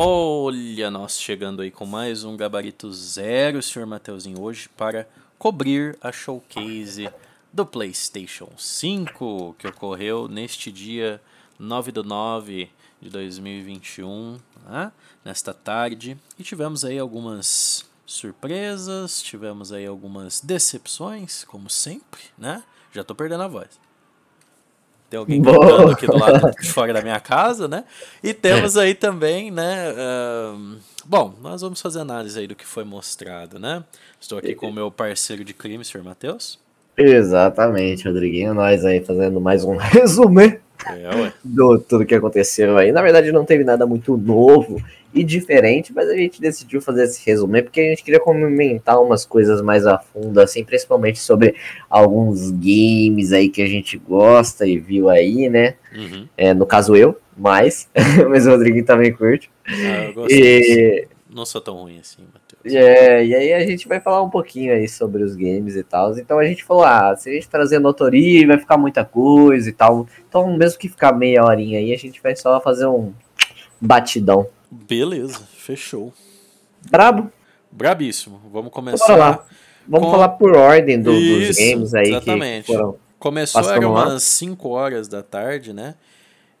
Olha, nós chegando aí com mais um Gabarito Zero, senhor Mateuzinho, hoje para cobrir a showcase do PlayStation 5, que ocorreu neste dia 9 do 9 de 2021, né? nesta tarde. E tivemos aí algumas surpresas, tivemos aí algumas decepções, como sempre, né? Já tô perdendo a voz. Tem alguém gritando aqui do lado de fora da minha casa, né? E temos aí também, né? Uh, bom, nós vamos fazer análise aí do que foi mostrado, né? Estou aqui com o meu parceiro de crime, senhor Matheus. Exatamente, Rodriguinho. Nós aí fazendo mais um resumo é, do tudo que aconteceu aí. Na verdade, não teve nada muito novo e diferente, mas a gente decidiu fazer esse resumo porque a gente queria comentar umas coisas mais a fundo, assim, principalmente sobre alguns games aí que a gente gosta e viu aí, né? Uhum. É, no caso eu, mais, mas o Rodriguinho também curte. Ah, eu gosto e... Não sou tão ruim assim, Matheus. É, e aí a gente vai falar um pouquinho aí sobre os games e tal. Então a gente falou, ah, se a gente trazer notoria, vai ficar muita coisa e tal. Então, mesmo que ficar meia horinha aí, a gente vai só fazer um batidão. Beleza, fechou. Brabo? Brabíssimo. Vamos começar. lá. Vamos com... falar por ordem do, Isso, dos games aí. Exatamente. Que foram começou era umas 5 horas da tarde, né?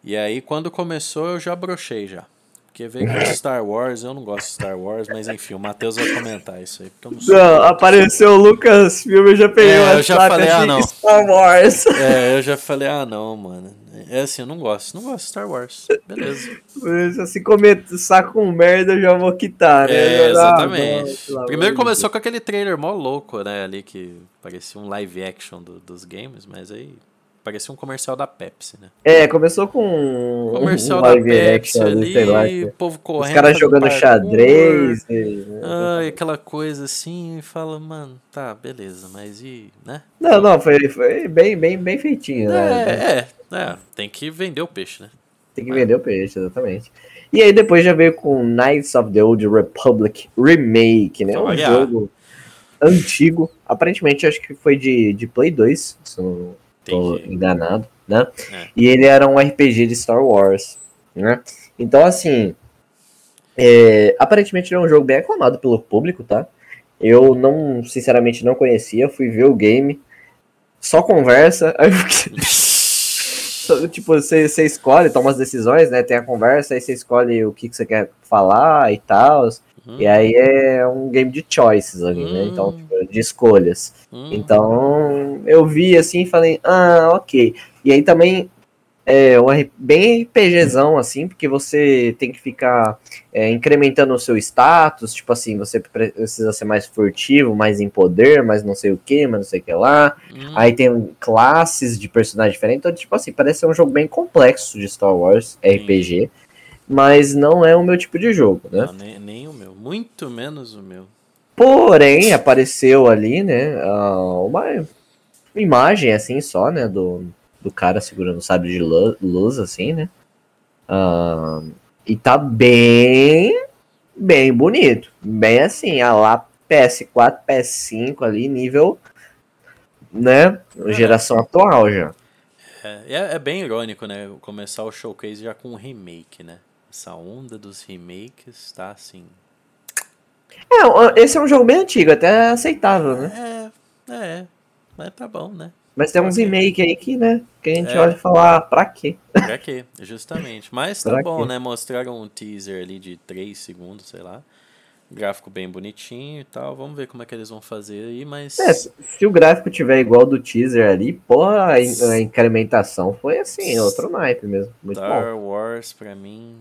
E aí quando começou eu já brochei já. Porque veio com Star Wars, eu não gosto de Star Wars, mas enfim, o Matheus vai comentar isso aí. Porque eu não, sou não apareceu o Lucas filme, eu já peguei é, eu já falei, ah, não. Star Wars. É, eu já falei, ah, não, mano. É assim, eu não gosto, não gosto de Star Wars. Beleza. Se começar com merda, eu já vou quitar, né? É, exatamente. Ah, Primeiro começou com aquele trailer mó louco, né? Ali que parecia um live action do, dos games, mas aí Parecia um comercial da Pepsi, né? É, começou com comercial um da Pepsi ali, lá, o povo correndo. Os caras jogando xadrez. E... Ai, aquela coisa assim, e fala, mano, tá, beleza, mas e, né? Não, não, foi, foi bem, bem, bem feitinho, né? É, é, é, tem que vender o peixe, né? Tem que vender o peixe, exatamente. E aí depois já veio com Knights of the Old Republic Remake, né? Um jogo antigo. Aparentemente acho que foi de, de Play 2, se Tô enganado, né? É. E ele era um RPG de Star Wars, né? Então, assim, é, aparentemente ele é um jogo bem aclamado pelo público, tá? Eu não, sinceramente, não conhecia, fui ver o game, só conversa, aí tipo, você, você escolhe, toma as decisões, né? Tem a conversa, aí você escolhe o que, que você quer falar e tal. E aí é um game de choices ali, né? Então, hum. tipo, de escolhas. Hum. Então, eu vi assim e falei, ah, ok. E aí também é um bem RPGzão, assim, porque você tem que ficar é, incrementando o seu status, tipo assim, você precisa ser mais furtivo, mais em poder, mais não sei o que, mas não sei o que lá. Hum. Aí tem classes de personagens diferentes, então, tipo assim, parece ser um jogo bem complexo de Star Wars, RPG mas não é o meu tipo de jogo, né? Não, nem, nem, o meu, muito menos o meu. Porém, apareceu ali, né, uma imagem assim só, né, do, do cara segurando o sabre de luz, assim, né? Uh, e tá bem, bem bonito, bem assim, a lá PS4, PS5 ali, nível, né, geração atual já. É, é, bem irônico, né, começar o showcase já com um remake, né? Essa onda dos remakes tá assim. É, esse é um jogo bem antigo, até aceitável, né? É, é. Mas tá bom, né? Mas tem uns remakes aí que, né? Que a gente é. olha e fala, ah, pra quê? Pra quê, justamente. Mas tá bom, quê? né? Mostraram um teaser ali de 3 segundos, sei lá. Gráfico bem bonitinho e tal. Vamos ver como é que eles vão fazer aí, mas. É, se o gráfico tiver igual do teaser ali, porra, a, a incrementação foi assim, outro naipe mesmo. Muito Star bom. Wars, pra mim,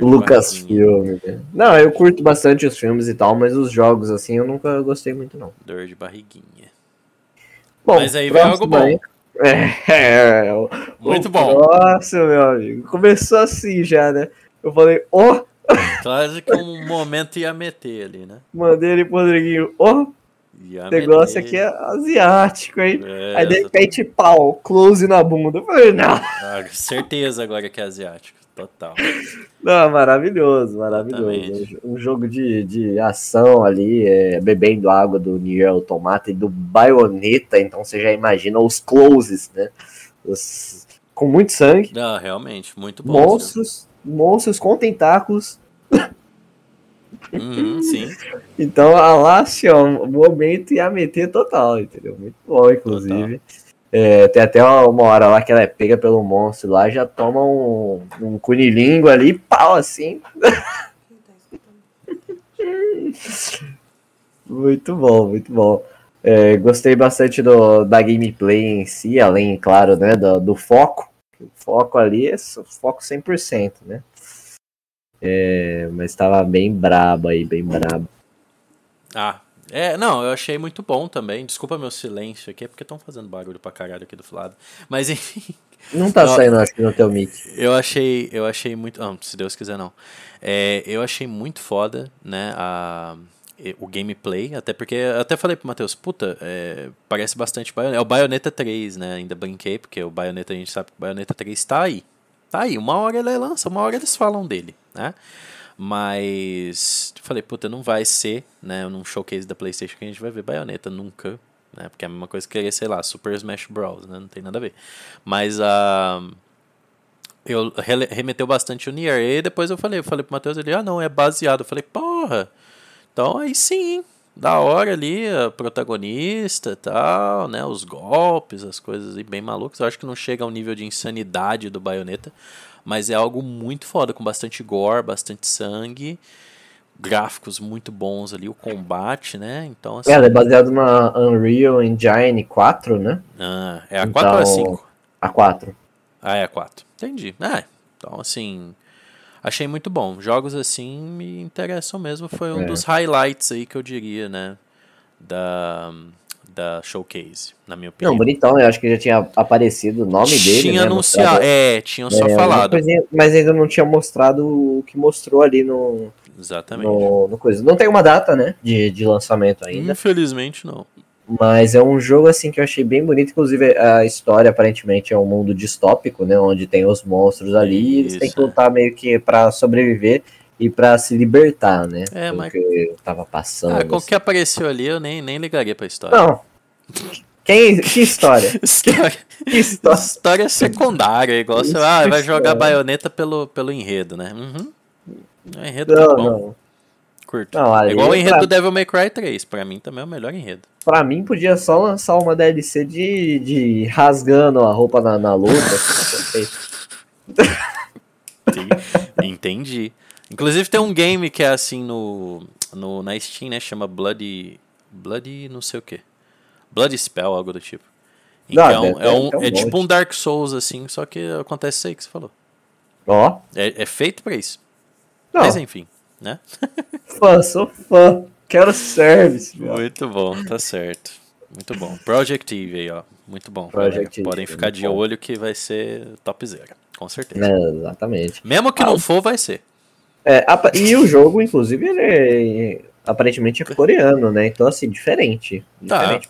Lucas filme. Não, eu curto bastante os filmes e tal, mas os jogos assim eu nunca gostei muito não. Dor de barriguinha. Bom, mas aí vem algo bom. É, é, muito bom. Nossa, meu amigo. Começou assim já, né? Eu falei, ó. Oh! Quase que um momento ia meter ali, né? Mandei ele pro Rodriguinho, ó. Oh! O negócio aqui é asiático, hein? É, Aí de repente, pau, close na bunda. Eu falei, não. Ah, certeza agora que é asiático. Total. Não, maravilhoso, maravilhoso. Um jogo de, de ação ali, é, bebendo água do Nier Automata e do Bayonetta, então você já imagina os closes, né? Os, com muito sangue. Ah, realmente, muito bom. Monstros, monstros com tentáculos. Uhum, sim. Então a ó, o momento ia meter total, entendeu? Muito bom, inclusive. É, tem até uma hora lá que ela é pega pelo monstro lá, já toma um, um cunilingo ali, pau assim. muito bom, muito bom. É, gostei bastante do, da gameplay em si, além, claro, né, do, do foco. O foco ali é foco 100%, né? É, mas estava bem brabo aí, bem brabo. Ah, é, não, eu achei muito bom também. Desculpa meu silêncio aqui, é porque estão fazendo barulho pra caralho aqui do lado. Mas enfim. Não tá saindo, acho que no teu mic. Eu achei, eu achei muito. Não, se Deus quiser, não. É, eu achei muito foda, né? A, o gameplay, até porque. Eu até falei pro Matheus, puta, é, parece bastante Bayonetta. É o Bayonetta 3, né? Ainda brinquei, porque o Bayonetta, a gente sabe que o Bayonetta 3 tá aí. Tá aí, uma hora ele lança, uma hora eles falam dele, né? Mas falei, puta, não vai ser, né, num showcase da PlayStation que a gente vai ver Bayonetta nunca, né? Porque é a mesma coisa que querer, sei lá, Super Smash Bros, né? Não tem nada a ver. Mas a uh, eu remeteu bastante o Nier e depois eu falei, eu falei pro Matheus, ele, ah, não, é baseado. Eu falei, porra. Então aí sim, da hora ali, a protagonista e tal, né? Os golpes, as coisas aí bem malucas. Eu acho que não chega ao nível de insanidade do Bayonetta, mas é algo muito foda, com bastante gore, bastante sangue, gráficos muito bons ali, o combate, né? Então, assim... É, ela é baseado na Unreal Engine 4, né? Ah, é a 4 então, ou a 5? A 4. Ah, é a 4. Entendi. É, então assim, achei muito bom. Jogos assim me interessam mesmo, foi um é. dos highlights aí que eu diria, né, da da Showcase, na minha opinião. Não, bonitão, eu acho que já tinha aparecido o nome dele. Tinha né, anunciado, é, tinham só é, falado. Coisinha, mas ainda não tinha mostrado o que mostrou ali no. Exatamente. No, no coisa. Não tem uma data, né, de, de lançamento ainda. Infelizmente, não. Mas é um jogo assim que eu achei bem bonito. Inclusive, a história aparentemente é um mundo distópico, né? Onde tem os monstros ali Isso, e eles têm que lutar meio que para sobreviver e para se libertar, né? É, mas. eu tava passando. Ah, qualquer assim. apareceu ali, eu nem, nem ligaria pra história. Não, quem, que história? história, que história? história secundária, igual você ah, vai jogar baioneta pelo, pelo enredo, né? Uhum. O enredo não, tá bom. Não. Curto. Não, é igual o enredo pra... do Devil May Cry 3, pra mim também é o melhor enredo. Pra mim podia só lançar uma DLC de, de rasgando a roupa na, na luta. Entendi. Inclusive tem um game que é assim no, no na Steam, né? Chama Bloody. Bloody não sei o que. Blood Spell, algo do tipo. Então, é, é, um, é, tipo um Dark Souls, assim, só que acontece isso aí que você falou. Ó. Oh. É, é, feito pra isso. Não. Mas enfim, né? fã, sou fã. Quero service. Meu. Muito bom, tá certo. Muito bom. Project Eve aí, ó. Muito bom. Project Podem ficar de bom. olho que vai ser top zero. Com certeza. É, exatamente. Mesmo que ah, não for, vai ser. É, e o jogo, inclusive, ele é aparentemente é coreano, né? Então, assim, diferente. Tá,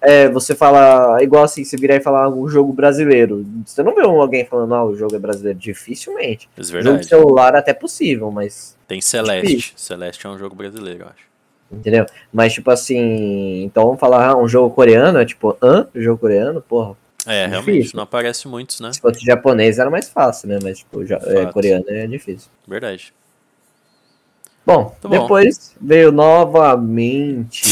é, você fala, igual assim, você virar e falar um jogo brasileiro. Você não vê alguém falando, ah, o jogo é brasileiro. Dificilmente. É verdade. Jogo celular até possível, mas. Tem Celeste. Difícil. Celeste é um jogo brasileiro, eu acho. Entendeu? Mas, tipo assim, então vamos falar, ah, um jogo coreano, é tipo, hã? Jogo coreano? Porra. É, difícil. realmente, não aparece muitos, né? Se fosse japonês era mais fácil, né? Mas, tipo, já, é, coreano é difícil. Verdade. Bom, tá depois bom. veio novamente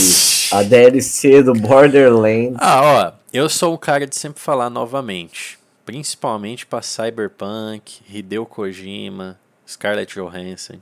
a DLC do Borderlands. Ah, ó, eu sou o cara de sempre falar novamente. Principalmente para Cyberpunk, Hideo Kojima, Scarlett Johansson.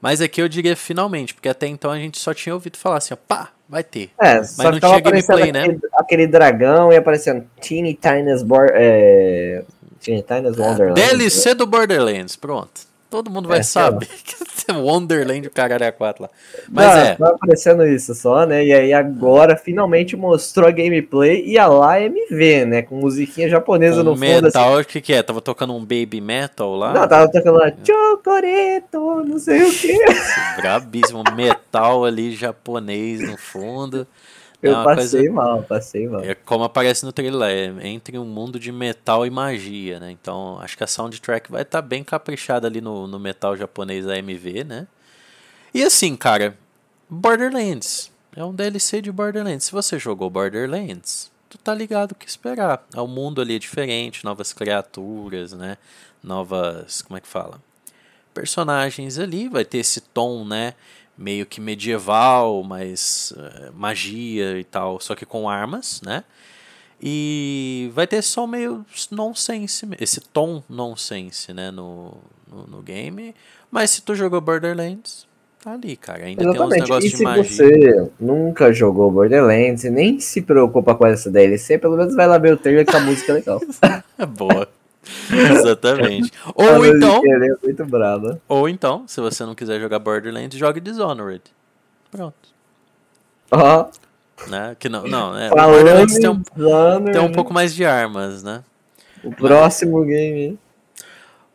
Mas aqui eu diria finalmente, porque até então a gente só tinha ouvido falar assim, ó, pá, vai ter. É, Mas não tinha gameplay, né? aquele, né? Aquele dragão e aparecendo Teeny Tina's, Bor é... Teeny Tina's Wonderlands. DLC do Borderlands, pronto. Todo mundo vai é, saber que Wonderland o caralho é 4 lá. Mas Não, é. Tá aparecendo isso só, né? E aí agora finalmente mostrou a gameplay e a lá MV, né? Com musiquinha japonesa no metal, fundo. Metal, assim. o que que é? Tava tocando um baby metal lá? Não, tava tocando lá Chocoreto, não sei o que. Brabíssimo, metal ali japonês no fundo. Eu é passei coisa, mal, passei mal. É como aparece no trailer, é entre um mundo de metal e magia, né? Então acho que a soundtrack vai estar tá bem caprichada ali no, no metal japonês AMV, né? E assim, cara, Borderlands. É um DLC de Borderlands. Se você jogou Borderlands, tu tá ligado o que esperar. O mundo ali é diferente, novas criaturas, né? Novas. Como é que fala? personagens ali, vai ter esse tom, né? Meio que medieval, mas uh, magia e tal, só que com armas, né? E vai ter som meio nonsense, esse tom nonsense, né? No, no, no game. Mas se tu jogou Borderlands, tá ali, cara. Ainda Exatamente. tem uns negócios e de magia. se você nunca jogou Borderlands e nem se preocupa com essa DLC, pelo menos vai lá ver o trailer que a música é legal. é boa. Exatamente. Ou então. É muito brava. Ou então, se você não quiser jogar Borderlands, jogue Dishonored. Pronto. Ó. Né? Que não, não, é, Borderlands tem um, tem um pouco mais de armas, né? O próximo game.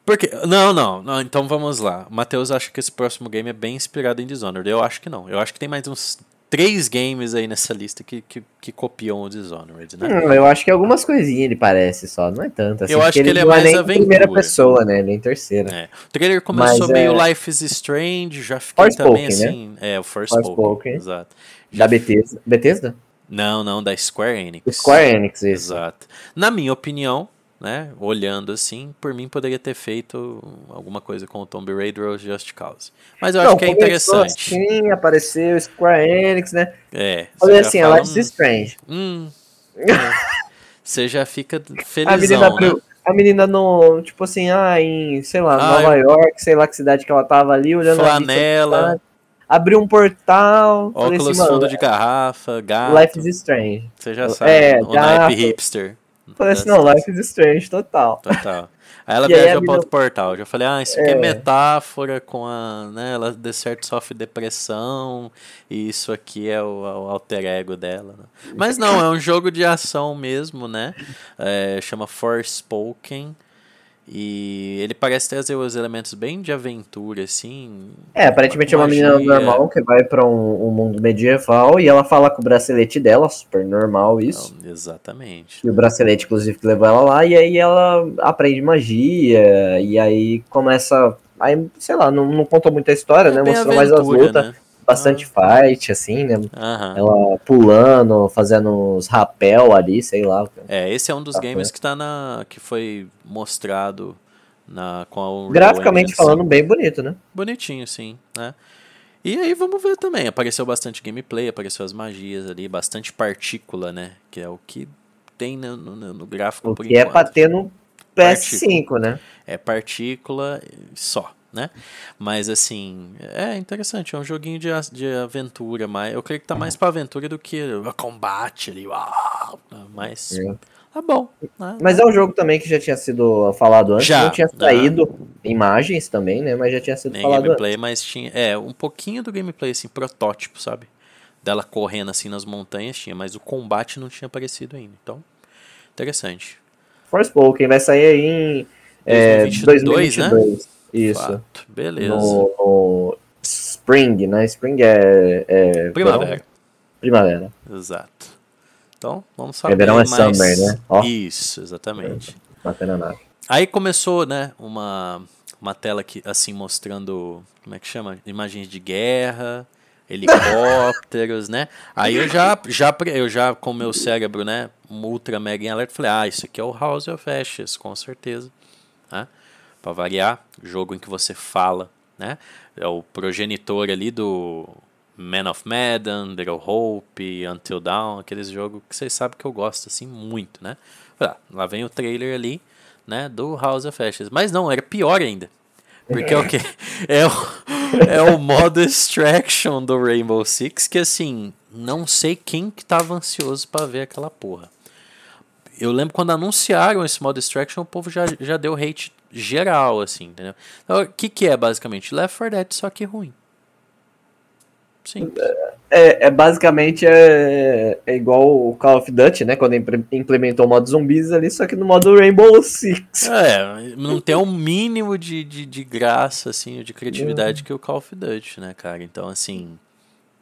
Porque, não, não, não, então vamos lá. O Matheus acha que esse próximo game é bem inspirado em Dishonored. Eu acho que não. Eu acho que tem mais uns três games aí nessa lista que, que, que copiam o Dishonored, né? Hum, eu acho que algumas coisinhas ele parece só, não é tanto assim. Eu acho que ele, ele é mais é aventura. primeira pessoa, né? Ele é em terceira. É. O trailer começou Mas, meio é... Life is Strange, já fiquei também né? assim. Né? É, o First Spoken, exato. Da Bethesda. Bethesda? Não, não, da Square Enix. Square Enix, isso. Exato. Na minha opinião, né, olhando assim, por mim poderia ter feito alguma coisa com o Tomb Raider ou Just Cause. Mas eu não, acho que é interessante. Sim, apareceu Square Enix, né? É. Olha assim, fala, Life is Strange. Hum, é. Você já fica felizão, a menina, né? a menina no, tipo assim, ah, em, sei lá, ah, Nova eu... York, sei lá que cidade que ela tava ali, olhando Flanela. abriu um portal. Óculos assim, fundo de garrafa, gato. Life is Strange. Você já sabe, é, o naipe hipster. Falei assim, não, Life is Strange, total. Total. Aí ela viajou para outro portal. Já falei, ah, isso aqui é. é metáfora com a. Né, ela de certo sofre depressão. E isso aqui é o, o alter ego dela. Né? Mas não, é um jogo de ação mesmo, né? É, chama Forspoken. E ele parece trazer os elementos bem de aventura, assim. É, aparentemente magia. é uma menina normal que vai para um, um, mundo medieval e ela fala com o bracelete dela, super normal isso. Não, exatamente. E o bracelete, inclusive, que levou ela lá, e aí ela aprende magia, e aí começa. Aí, sei lá, não, não contou muita história, é né? Mostrou mais as lutas. Né? Bastante ah. fight, assim, né? Ela pulando, fazendo uns rapel ali, sei lá. É, esse é um dos tá games que tá na. que foi mostrado na, com a Graficamente falando, assim. bem bonito, né? Bonitinho, sim, né? E aí vamos ver também. Apareceu bastante gameplay, apareceu as magias ali, bastante partícula, né? Que é o que tem no, no, no gráfico o que é pra ter no PS5, partícula. né? É partícula só né? Mas assim, é interessante, é um joguinho de, de aventura, mas eu creio que tá mais pra aventura do que combate ali, uau, mas é. tá bom. Né? Mas é um jogo também que já tinha sido falado antes, já, não tinha saído imagens também, né? Mas já tinha sido Nem falado gameplay, antes. mas tinha, é, um pouquinho do gameplay assim, protótipo, sabe? Dela correndo assim nas montanhas tinha, mas o combate não tinha aparecido ainda. Então, interessante. Forspoken vai sair aí em é, 2022, 2022. né? Isso. Fato. Beleza. No, no, Spring, né? Spring é. é Primavera. Verão? Primavera. Exato. Então, vamos saber. É verão mais... é summer, né? Ó. Isso, exatamente. Batendo nave. Aí começou, né, uma, uma tela aqui, assim, mostrando, como é que chama? Imagens de guerra, helicópteros, né? Aí eu já, já, eu já com meu cérebro, né, ultra mega em alerta, falei, ah, isso aqui é o House of Ashes, com certeza. Né? Para variar, jogo em que você fala, né? É o progenitor ali do Man of Madden, Little Hope, Until Dawn, aqueles jogos que vocês sabem que eu gosto assim muito, né? Ah, lá vem o trailer ali, né, do House of Ashes. Mas não, era pior ainda. Porque é o que? É o, é o modo extraction do Rainbow Six, que assim, não sei quem que tava ansioso para ver aquela porra. Eu lembro quando anunciaram esse modo extraction, o povo já, já deu hate geral, assim, entendeu? Então, o que, que é basicamente? Left 4 Dead, só que ruim. Sim. É, é, basicamente é, é igual o Call of Duty, né? Quando implementou o modo zumbis ali, só que no modo Rainbow Six. É, não tem um mínimo de, de, de graça, assim, de criatividade uhum. que o Call of Duty, né, cara? Então, assim.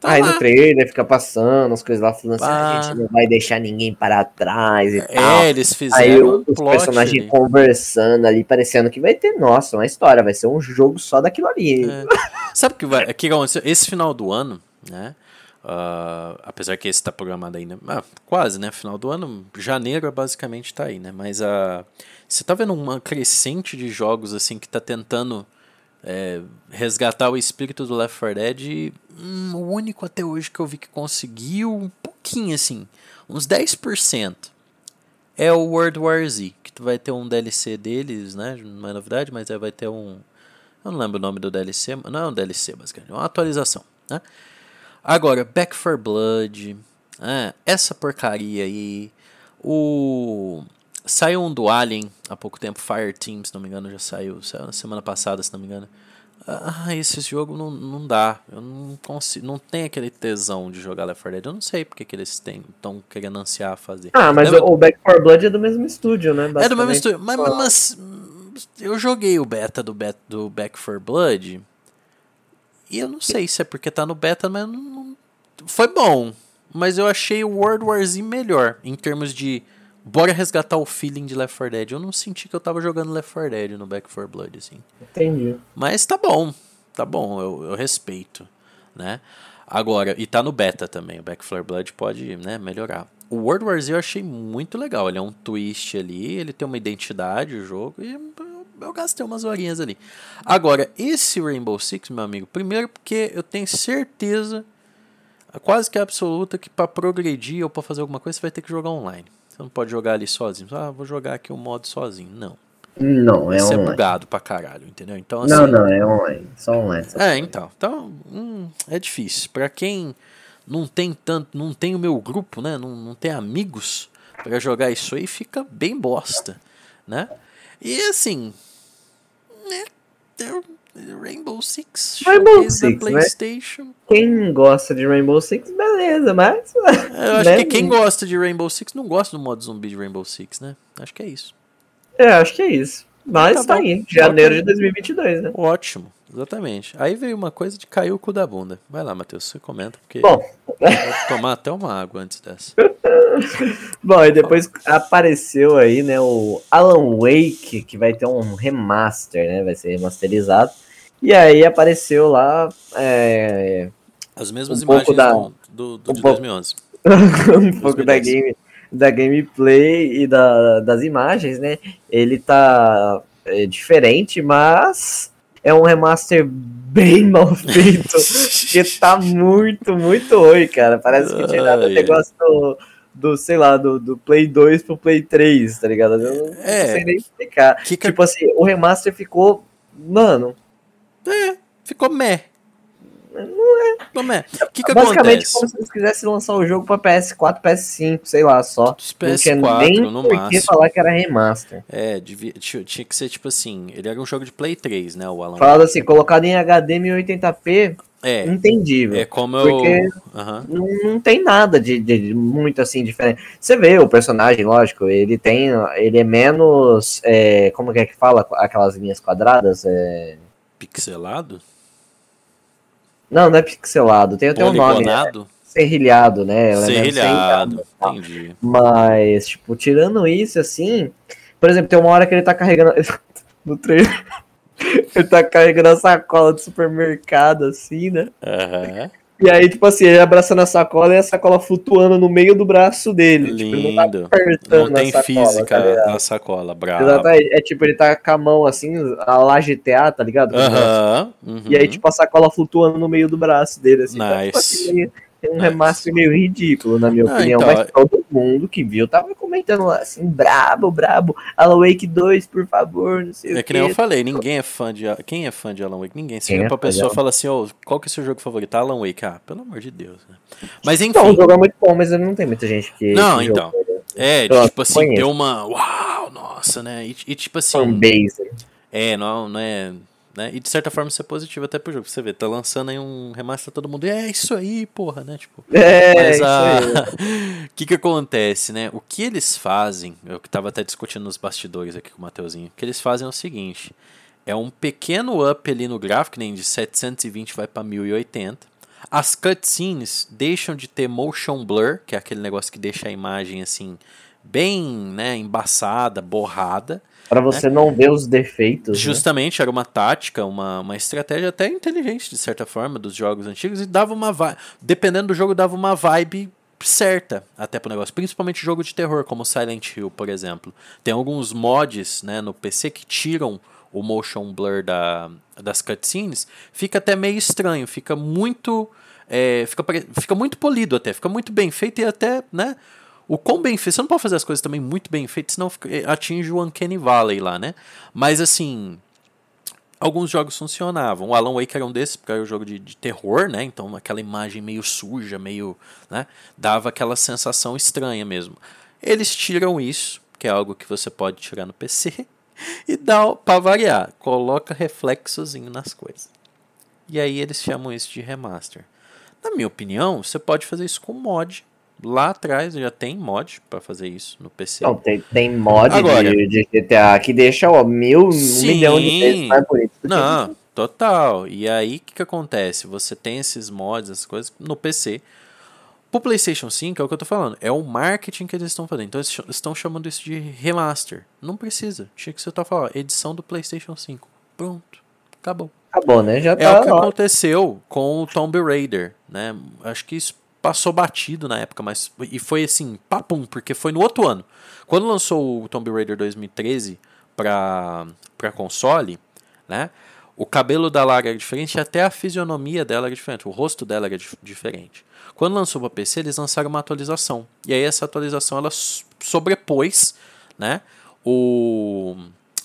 Tá aí lá. no trailer fica passando as coisas lá falando assim, ah, a gente não vai deixar ninguém para trás e é, tal. eles fizeram aí um os personagens ali. conversando ali, parecendo que vai ter, nossa, uma história, vai ser um jogo só daquilo ali. É. Sabe o que vai? Que aconteceu? Esse final do ano, né? Uh, apesar que esse está programado ainda, ah, quase, né? Final do ano, janeiro basicamente está aí, né? Mas uh, você tá vendo uma crescente de jogos assim que tá tentando é, resgatar o espírito do Left 4 Dead. Hum, o único até hoje que eu vi que conseguiu um pouquinho assim, uns 10%, é o World War Z, que tu vai ter um DLC deles, né? Não é novidade, mas vai ter um. Eu não lembro o nome do DLC, não é um DLC, basicamente, é uma atualização, né? Agora, Back 4 Blood, é, essa porcaria aí, o Saiu um do Alien há pouco tempo, Fire Team, se não me engano, já saiu. Saiu na semana passada, se não me engano. Ah, esse jogo não, não dá. Eu não consigo. Não tem aquele tesão de jogar Left 4 Dead. Eu não sei porque que eles estão querendo ansiar fazer. Ah, mas o Back 4 Blood é do mesmo estúdio, né? É do mesmo estúdio. Mas, mas, eu joguei o beta do, beta do Back 4 Blood. E eu não sei se é porque tá no beta, mas não, não, foi bom. Mas eu achei o World War Z melhor em termos de bora resgatar o feeling de Left 4 Dead. Eu não senti que eu tava jogando Left 4 Dead no Back 4 Blood, assim. Entendi. Mas tá bom, tá bom, eu, eu respeito, né? Agora, e tá no beta também, o Back 4 Blood pode, né, melhorar. O World War Z eu achei muito legal, ele é um twist ali, ele tem uma identidade, o jogo, e eu, gastei umas horinhas ali. Agora, esse Rainbow Six, meu amigo, primeiro porque eu tenho certeza, quase que absoluta, que para progredir ou para fazer alguma coisa você vai ter que jogar online. Você não pode jogar ali sozinho. Ah, vou jogar aqui o um modo sozinho. Não. Não, é Isso online. é bugado pra caralho, entendeu? Então, assim, não, não, é online. Só online. Só é, então. Então, hum, é difícil. Pra quem não tem tanto, não tem o meu grupo, né? Não, não tem amigos para jogar isso aí, fica bem bosta, né? E assim, né? Rainbow Six, Rainbow Six, né? PlayStation. Né? Quem gosta de Rainbow Six, beleza, mas. Eu acho né? que quem gosta de Rainbow Six não gosta do modo zumbi de Rainbow Six, né? Acho que é isso. É, acho que é isso. Mas tá, tá aí, janeiro de 2022, né? Ótimo, exatamente. Aí veio uma coisa de cair o cu da bunda. Vai lá, Matheus, você comenta, porque. Bom. Vou tomar até uma água antes dessa. Bom, e depois apareceu aí, né, o Alan Wake, que vai ter um remaster, né? Vai ser remasterizado. E aí apareceu lá. É, As mesmas um imagens da, do, do, do um de 2011. um pouco da, game, da gameplay e da, das imagens, né? Ele tá é, diferente, mas é um remaster bem mal feito. que tá muito, muito oi, cara. Parece que tiraram o negócio do, do, sei lá, do, do Play 2 pro Play 3, tá ligado? Eu não, é, não sei nem explicar. Que que... Tipo assim, o remaster ficou. Mano, é, ficou meh. Não é. Como é? O que, que Basicamente, acontece? como se eles quisessem lançar o jogo pra PS4, PS5, sei lá, só. PS4, não tinha nem no por que falar que era remaster. É, devia, tinha, que ser tipo assim, ele era um jogo de Play 3, né, o Alan Falado assim, colocado em HD 1080p, é, entendível. É como porque eu... Uhum. Não, não tem nada de, de, muito assim diferente. Você vê o personagem, lógico, ele tem. Ele é menos. É, como que é que fala? Aquelas linhas quadradas? É Pixelado? Não, não é pixelado. Tem até um nome. Né? Serrilhado, né? Serrilhado, entendi. Mas, tipo, tirando isso, assim... Por exemplo, tem uma hora que ele tá carregando... no trailer... ele tá carregando a sacola de supermercado, assim, né? Aham. Uhum. E aí, tipo assim, ele abraçando a sacola e a sacola flutuando no meio do braço dele. Lindo. Tipo, não, tá não tem sacola, física tá na sacola, bravo. Exatamente. É tipo, ele tá com a mão assim, a lá GTA, tá ligado? Aham. Uhum. E aí, tipo, a sacola flutuando no meio do braço dele, assim. Nice. Então, tipo, assim, tem um remaster meio ridículo, na minha ah, opinião. Então, mas todo mundo que viu tava comentando lá assim, brabo, brabo. Alan Wake 2, por favor, não sei é o que. nem eu falei, ninguém é fã de. Quem é fã de Alan Wake? Ninguém. Se é pra pessoa e fala assim, oh, qual que é o seu jogo favorito? Alan Wake. Ah, pelo amor de Deus. Né? Mas enfim. Então, o jogo é muito bom, mas não tem muita gente que. Não, que então. Joga. É, eu tipo assim, deu uma. Uau, nossa, né? E, e tipo assim. Fanbase. É, não, não é né? E de certa forma isso é positivo até pro jogo. Você vê, tá lançando aí um remaster todo mundo. É isso aí, porra, né? Tipo, é, mas a... O que que acontece, né? O que eles fazem, eu que tava até discutindo nos bastidores aqui com o Mateuzinho, o que eles fazem é o seguinte: é um pequeno up ali no gráfico, nem de 720 vai para 1080. As cutscenes deixam de ter motion blur, que é aquele negócio que deixa a imagem assim bem, né, embaçada, borrada para você né? não ver os defeitos. Né? Justamente, né? era uma tática, uma, uma estratégia até inteligente, de certa forma, dos jogos antigos, e dava uma vibe. Dependendo do jogo, dava uma vibe certa até pro negócio, principalmente jogo de terror, como Silent Hill, por exemplo. Tem alguns mods né, no PC que tiram o motion blur da, das cutscenes, fica até meio estranho, fica muito. É, fica, fica muito polido até, fica muito bem feito e até, né? O quão bem feito. Você não pode fazer as coisas também muito bem feitas, senão fica, atinge o Uncanny Valley lá, né? Mas assim. Alguns jogos funcionavam. O Alan Wake era um desses, porque era um jogo de, de terror, né? Então aquela imagem meio suja, meio. Né? Dava aquela sensação estranha mesmo. Eles tiram isso, que é algo que você pode tirar no PC, e dá para variar, coloca reflexozinho nas coisas. E aí eles chamam isso de remaster. Na minha opinião, você pode fazer isso com mod. Lá atrás já tem mod para fazer isso no PC. Não, tem, tem mod Agora, de, de, GTA que deixa ó, mil, sim, um milhão de vezes mais bonito. Não, total. E aí o que, que acontece? Você tem esses mods, essas coisas no PC. Pro PlayStation 5 é o que eu tô falando, é o marketing que eles estão fazendo. Então eles estão chamando isso de remaster. Não precisa. Tinha que você tá falando, edição do PlayStation 5. Pronto. Acabou. Acabou, né? Já tá. É o que aconteceu com o Tomb Raider, né? Acho que isso passou batido na época, mas e foi assim, papum, porque foi no outro ano. Quando lançou o Tomb Raider 2013 para para console, né? O cabelo da Lara era diferente e até a fisionomia dela era diferente, o rosto dela era diferente. Quando lançou para PC, eles lançaram uma atualização. E aí essa atualização ela sobrepôs, né, o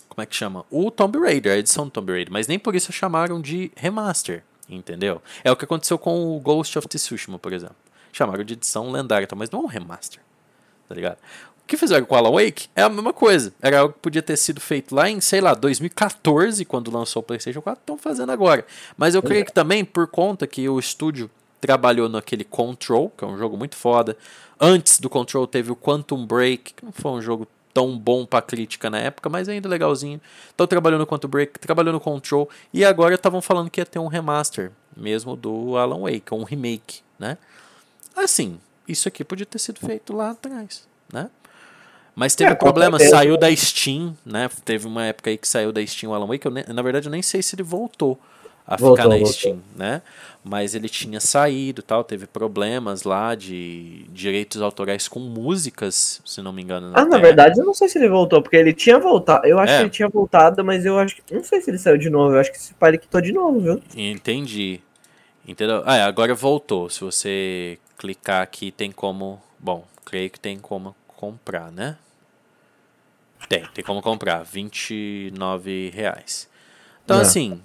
como é que chama? O Tomb Raider, a edição do Tomb Raider, mas nem por isso chamaram de remaster, entendeu? É o que aconteceu com o Ghost of Tsushima, por exemplo. Chamaram de edição lendária, mas não é um remaster, tá ligado? O que fizeram com o Alan Wake é a mesma coisa. Era algo que podia ter sido feito lá em, sei lá, 2014, quando lançou o PlayStation 4, estão fazendo agora. Mas eu creio que também por conta que o estúdio trabalhou naquele Control, que é um jogo muito foda. Antes do Control teve o Quantum Break, que não foi um jogo tão bom para crítica na época, mas ainda legalzinho. Então trabalhou no Quantum Break, trabalhou no Control e agora estavam falando que ia ter um remaster mesmo do Alan Wake, um remake, né? Assim, isso aqui podia ter sido feito lá atrás, né? Mas teve é, problema, saiu da Steam, né? Teve uma época aí que saiu da Steam o Alan Wake, eu ne... na verdade eu nem sei se ele voltou a voltou, ficar na voltou. Steam, né? Mas ele tinha saído tal, teve problemas lá de direitos autorais com músicas, se não me engano. Ah, na verdade, eu não sei se ele voltou, porque ele tinha voltado. Eu acho é. que ele tinha voltado, mas eu acho que. Não sei se ele saiu de novo. Eu acho que esse pai ele quitou de novo, viu? Entendi. Entendeu? Ah, é, agora voltou. Se você clicar aqui, tem como. Bom, creio que tem como comprar, né? Tem, tem como comprar. 29 reais. Então, é. assim,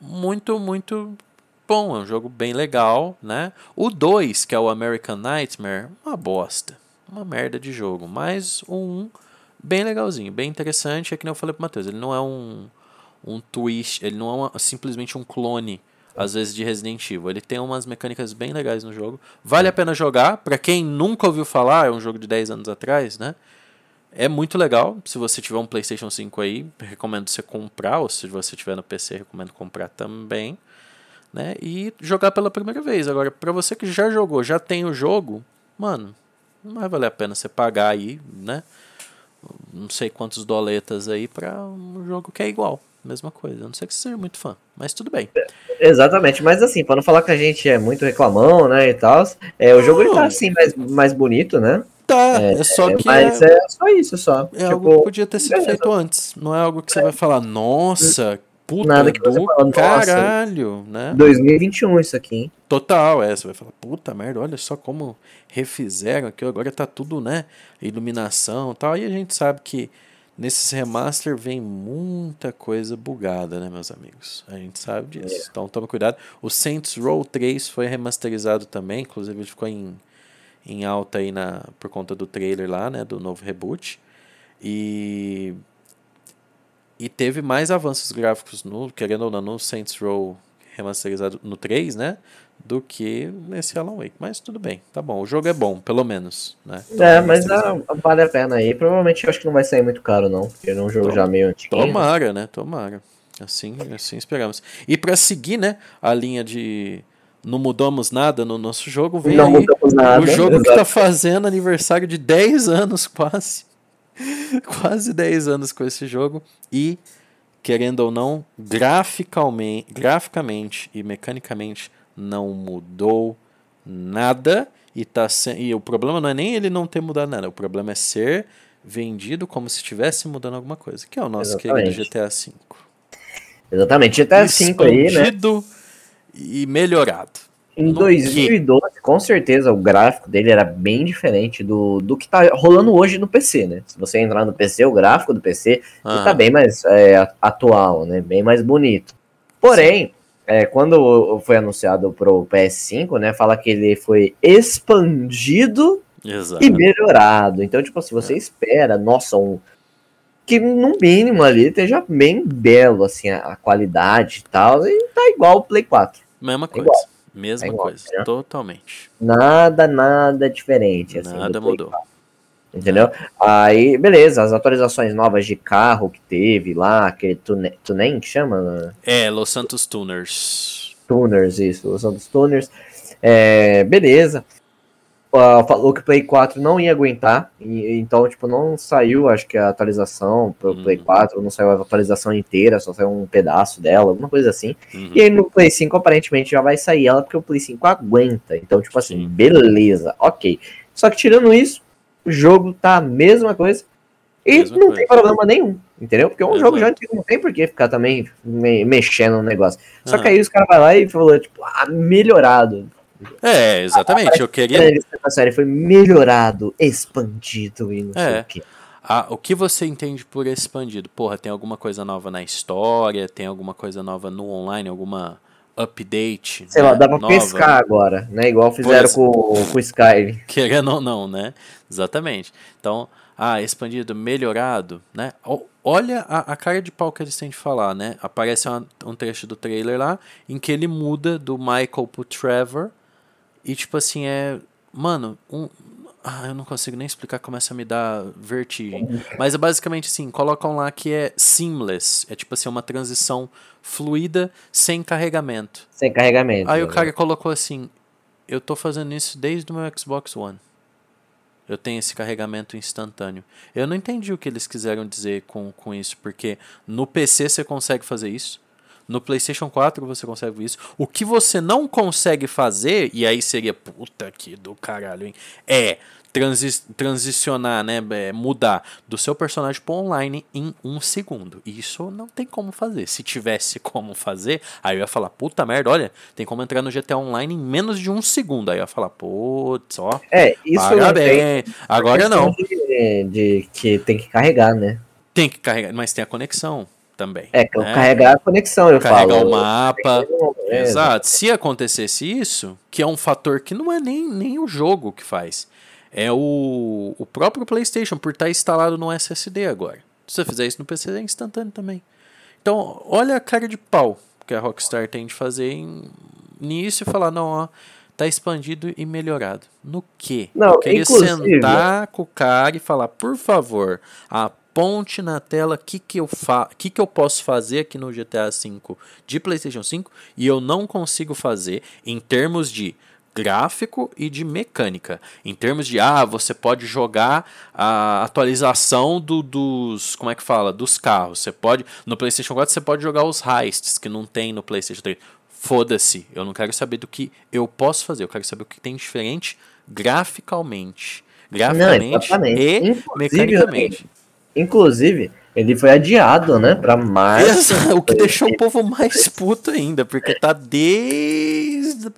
muito, muito bom. É um jogo bem legal, né? O 2, que é o American Nightmare, uma bosta. Uma merda de jogo. Mas o 1, bem legalzinho, bem interessante. É que nem eu falei pro Matheus, ele não é um, um twist, ele não é uma, simplesmente um clone, às vezes, de Resident Evil. Ele tem umas mecânicas bem legais no jogo. Vale a pena jogar. para quem nunca ouviu falar, é um jogo de 10 anos atrás, né? É muito legal. Se você tiver um PlayStation 5 aí, recomendo você comprar, ou se você tiver no PC, recomendo comprar também, né? E jogar pela primeira vez. Agora, para você que já jogou, já tem o jogo, mano, não vai valer a pena você pagar aí, né? Não sei quantos doletas aí para um jogo que é igual, mesma coisa. A não sei que você seja muito fã, mas tudo bem. Exatamente, mas assim, para não falar que a gente é muito reclamão, né, e tal, é, o jogo ele tá assim mais, mais bonito, né? Tá, é, é só que. Mas é, é só isso, só. É tipo, algo que podia ter sido beleza. feito antes. Não é algo que você vai falar, nossa, puta Nada que do fala, caralho, né? 2021 isso aqui, hein? Total, é. Você vai falar, puta merda, olha só como refizeram aqui. Agora tá tudo, né? Iluminação e tal. E a gente sabe que nesses remaster vem muita coisa bugada, né, meus amigos? A gente sabe disso. É. Então toma cuidado. O Saints Row 3 foi remasterizado também, inclusive ele ficou em em alta aí na, por conta do trailer lá, né, do novo reboot. E e teve mais avanços gráficos no, querendo ou não, no Saints Row remasterizado no 3, né, do que nesse Alan Wake. Mas tudo bem, tá bom. O jogo é bom, pelo menos, né? é, mas ah, vale a pena aí. Provavelmente eu acho que não vai sair muito caro não, porque é um jogo Tom, já meio antigo. Tomara, né? Tomara. Assim, assim esperamos. E para seguir, né, a linha de não mudamos nada no nosso jogo, vem não aí nada, o jogo exatamente. que está fazendo aniversário de 10 anos quase. quase 10 anos com esse jogo. E, querendo ou não, graficamente, graficamente e mecanicamente não mudou nada. E, tá se... e o problema não é nem ele não ter mudado nada, o problema é ser vendido como se estivesse mudando alguma coisa, que é o nosso Exatamente. querido GTA V. Exatamente, GTA V aí, né? E melhorado. Em No 2012, com certeza, o gráfico dele era bem diferente do, do que tá rolando hoje no PC, né? Se você entrar no PC, o gráfico do PC ele Aham. tá bem mais é, atual, né? Bem mais bonito. Porém, é, quando foi anunciado pro PS5, né? Fala que ele foi expandido Exato. e melhorado. Então, tipo assim, você espera, nossa, um. Que no mínimo ali esteja bem belo, assim, a, a qualidade e tal. E tá igual o Play 4. Mesma É coisa. igual. Mesma É igual, coisa. né? Totalmente. Nada, nada diferente. Assim, Nada mudou. 4, Entendeu? Aí, beleza, as atualizações novas de carro que teve lá, aquele tune- Tunen que chama? É, Los Santos Tuners. Tuners, isso, os dos Tuners. É, beleza. Ah, falou que o Play 4 não ia aguentar, e- então, tipo, não saiu, acho que a atualização pro Uhum. Play 4, não saiu a atualização inteira, só saiu um pedaço dela, alguma coisa assim. Uhum. E aí no Play 5 aparentemente já vai sair ela, porque o Play 5 aguenta. Então, tipo assim, Sim. beleza, ok. Só que tirando isso, o jogo tá a mesma coisa. E Mesma não coisa. tem problema nenhum, entendeu? Porque é um Exato. jogo já antigo, não tem por que ficar também me- mexendo no negócio. Só Ah. que aí os caras vão lá e falou, tipo, ah, melhorado. É, exatamente. Eu queria. A série foi melhorado, expandido e não sei É. o quê. Ah, o que você entende por expandido? Porra, tem alguma coisa nova na história? Tem alguma coisa nova no online? Alguma update? Sei né, lá, dá pra nova? pescar agora, né? Igual fizeram Pois. com, com o Skyrim. Querendo ou não, né? Exatamente. Então, ah, expandido, melhorado, né? Olha a, a cara de pau que eles têm de falar, né? Aparece uma- um trecho do trailer lá em que ele muda do Michael pro Trevor. E tipo assim, é. Mano, um. Ah, eu não consigo nem explicar, começa a me dar vertigem. Mas é basicamente assim, colocam lá que é seamless. É tipo assim, uma transição fluida sem carregamento. Sem carregamento. Aí o né? cara colocou assim: Eu tô fazendo isso desde o meu Xbox One. Eu tenho esse carregamento instantâneo. Eu não entendi o que eles quiseram dizer com, com isso, porque no PC você consegue fazer isso. No PlayStation 4 você consegue isso. O que você não consegue fazer, e aí seria puta que do caralho, hein? É transi transicionar, né? é, mudar do seu personagem pro online em um segundo. Isso não tem como fazer. Se tivesse como fazer, aí eu ia falar, puta merda, olha, tem como entrar no GTA Online em menos de um segundo. Aí eu ia falar, putz, ó, É, isso tem parabéns. Agora não. De, de que tem que carregar, né? Tem que carregar, mas tem a conexão também. É, que eu né? carregar a conexão, eu Carregar falo. o mapa. É, Exato. Se acontecesse isso, que é um fator que não é nem, nem o jogo que faz, é o, o próprio PlayStation, por estar instalado no SSD agora. Se você fizer isso no PC, é instantâneo também. Então, olha a cara de pau que a Rockstar tem de fazer em, nisso e falar: não, ó, tá expandido e melhorado. No quê? Não, Eu queria inclusive- sentar com o cara e falar: por favor, aponte na tela o que, que, eu fa que, que eu posso fazer aqui no GTA V de PlayStation 5 e eu não consigo fazer em termos de gráfico e de mecânica. Em termos de, ah, você pode jogar a atualização do, dos, como é que fala, dos carros. Você pode, no PlayStation 4 você pode jogar os heists que não tem no PlayStation 3. Foda-se, eu não quero saber do que eu posso fazer, eu quero saber o que tem diferente graficalmente. Graficamente exatamente. e Inclusive, mecanicamente. Inclusive, ele foi adiado, né? Pra março. O que deixou o povo mais puto ainda, porque tá desde.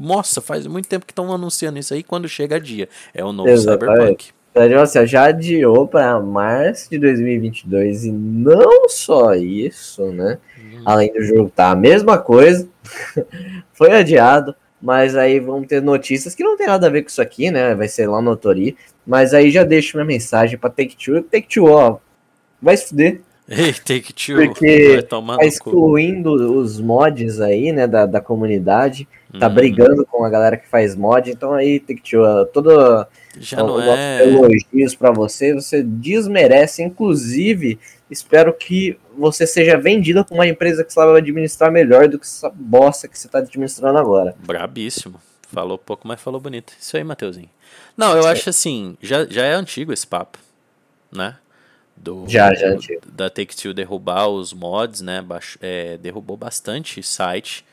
Nossa, faz muito tempo que estão anunciando isso aí quando chega dia. É o novo Exatamente. Cyberpunk. Então, assim, já adiou pra março de 2022 e não só isso, né? Hum. Além do jogo tá a mesma coisa, foi adiado, mas aí vamos ter notícias que não tem nada a ver com isso aqui, né? Vai ser lá no Tori, mas aí já deixo minha mensagem pra Take-Two. Take-Two, ó, vai se fuder, Ei, Take Two, Porque tá excluindo os mods aí, né, da, da comunidade, tá Hum, brigando com a galera que faz mod, então aí Take-Two, ó, toda Já não é. elogios pra você, você desmerece, inclusive, espero que você seja vendida com uma empresa que sabe administrar melhor do que essa bosta que você tá administrando agora. Brabíssimo. Falou pouco, mas falou bonito. Isso aí, Mateuzinho. Não, eu acho assim, já, já é antigo esse papo, né? Do, Já, já é antigo. Da Take-Two derrubar os mods, né? baix- é, derrubou bastante site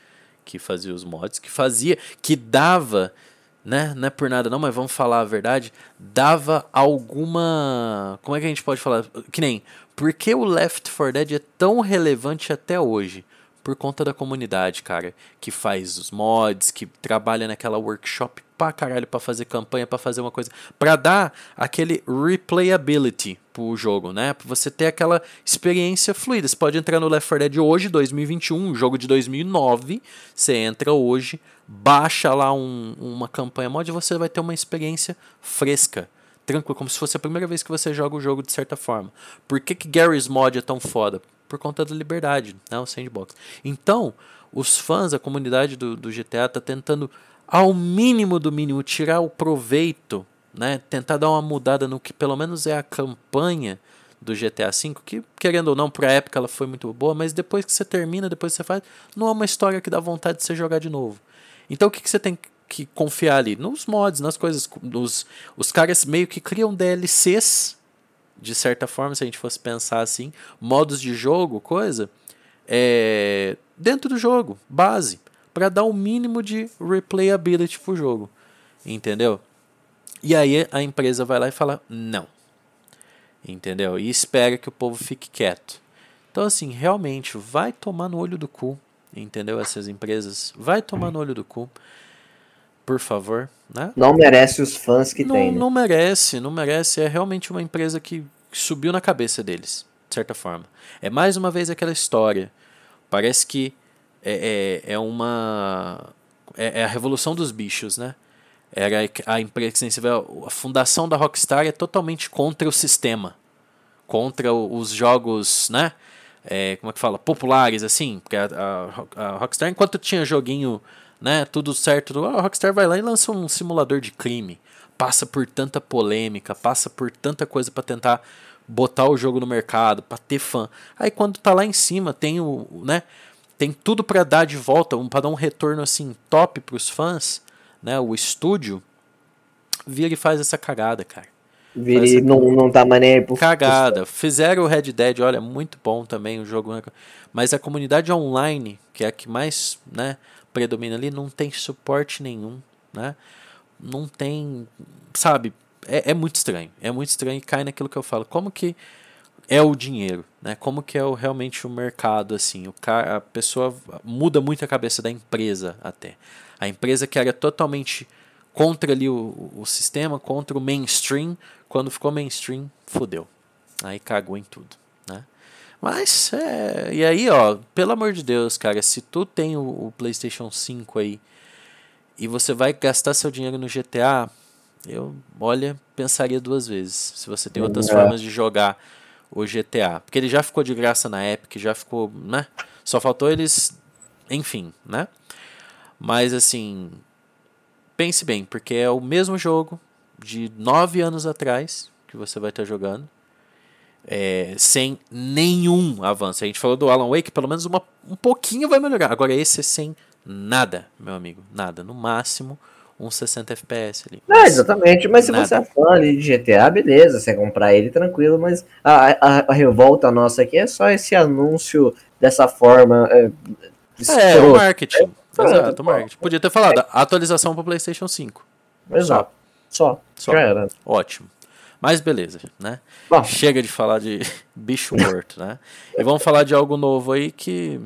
que fazia os mods, que fazia, que dava né? Não é por nada não, mas vamos falar a verdade. Dava alguma. Como é que a gente pode falar? Que nem. Por que o Left 4 Dead é tão relevante até hoje? Por conta da comunidade, cara. Que faz os mods, que trabalha naquela workshop pra caralho pra fazer campanha, pra fazer uma coisa. Pra dar aquele replayability pro jogo, né? Pra você ter aquela experiência fluida. Você pode entrar no Left 4 Dead hoje, 2021, jogo de 2009. Você entra hoje baixa lá um, uma campanha mod e você vai ter uma experiência fresca, tranquila, como se fosse a primeira vez que você joga o jogo de certa forma. Por que, que Gary's Mod é tão foda? Por conta da liberdade, né? o sandbox. Então, os fãs, a comunidade do, do GTA tá tentando, ao mínimo do mínimo, tirar o proveito, né? tentar dar uma mudada no que pelo menos é a campanha do GTA V, que querendo ou não, pra época ela foi muito boa, mas depois que você termina, depois que você faz, não é uma história que dá vontade de você jogar de novo. Então o que, que você tem que confiar ali? Nos mods, nas coisas. Nos, os caras meio que criam DLCs, de certa forma, se a gente fosse pensar assim, modos de jogo, coisa, é, dentro do jogo, base, para dar o um mínimo de replayability pro jogo. Entendeu? E aí a empresa vai lá e fala: não. Entendeu? E espera que o povo fique quieto. Então, assim, realmente, vai tomar no olho do cu entendeu? Essas empresas. Vai tomar no olho do cu. Por favor, né? Não merece os fãs que não, tem. Né? Não merece, não merece. É realmente uma empresa que subiu na cabeça deles, de certa forma. É mais uma vez aquela história. Parece que é, é, é uma. É, é, a revolução dos bichos, né? Era a empresa, vê, a fundação da Rockstar é totalmente contra o sistema, contra os jogos, né? é, como é que fala, populares, assim, porque a, a, a, Rockstar, enquanto tinha joguinho, né, tudo certo, a Rockstar vai lá e lança um simulador de crime, passa por tanta polêmica, passa por tanta coisa para tentar botar o jogo no mercado, para ter fã. Aí quando tá lá em cima, tem o, né, tem tudo para dar de volta, um, para dar um retorno assim top para os fãs, né, o estúdio vira e faz essa cagada, cara. Vire, não, não tá aí pro Cagada. Fizeram o Red Dead, olha, muito bom também o jogo. Né? Mas a comunidade online, que é a que mais né, predomina ali, não tem suporte nenhum. Né? Não tem. Sabe? É, é muito estranho. É muito estranho e cai naquilo que eu falo. Como que é o dinheiro, né? Como que é o, realmente o mercado assim? O cara, a pessoa muda muito a cabeça da empresa até. A empresa que era totalmente contra ali o, o sistema, contra o mainstream, quando ficou mainstream, fudeu. Aí cagou em tudo, né? Mas, é... E aí, ó, pelo amor de Deus, cara, se tu tem o, o PlayStation 5 aí e você vai gastar seu dinheiro no GTA, eu, olha, pensaria duas vezes. Se você tem outras é. formas de jogar o GTA. Porque ele já ficou de graça na Epic, já ficou, né? Só faltou eles, enfim, né? Mas assim, pense bem, porque é o mesmo jogo, de nove anos atrás que você vai estar jogando. É, sem nenhum avanço. A gente falou do Alan Wake, pelo menos uma, um pouquinho vai melhorar. Agora esse é sem nada, meu amigo. Nada. No máximo, uns 60 FPS ali. Não, exatamente. Mas nada. se você é fã de GTA, beleza. Você comprar ele tranquilo. Mas a, a, a, revolta nossa aqui é só esse anúncio dessa forma. É, é o marketing. É, Exato, o marketing. Podia ter falado atualização para PlayStation 5. Exato. Só. Só. Já era. Ótimo. Mas beleza, né? Bom. Chega de falar de bicho morto, né? E vamos falar de algo novo aí que.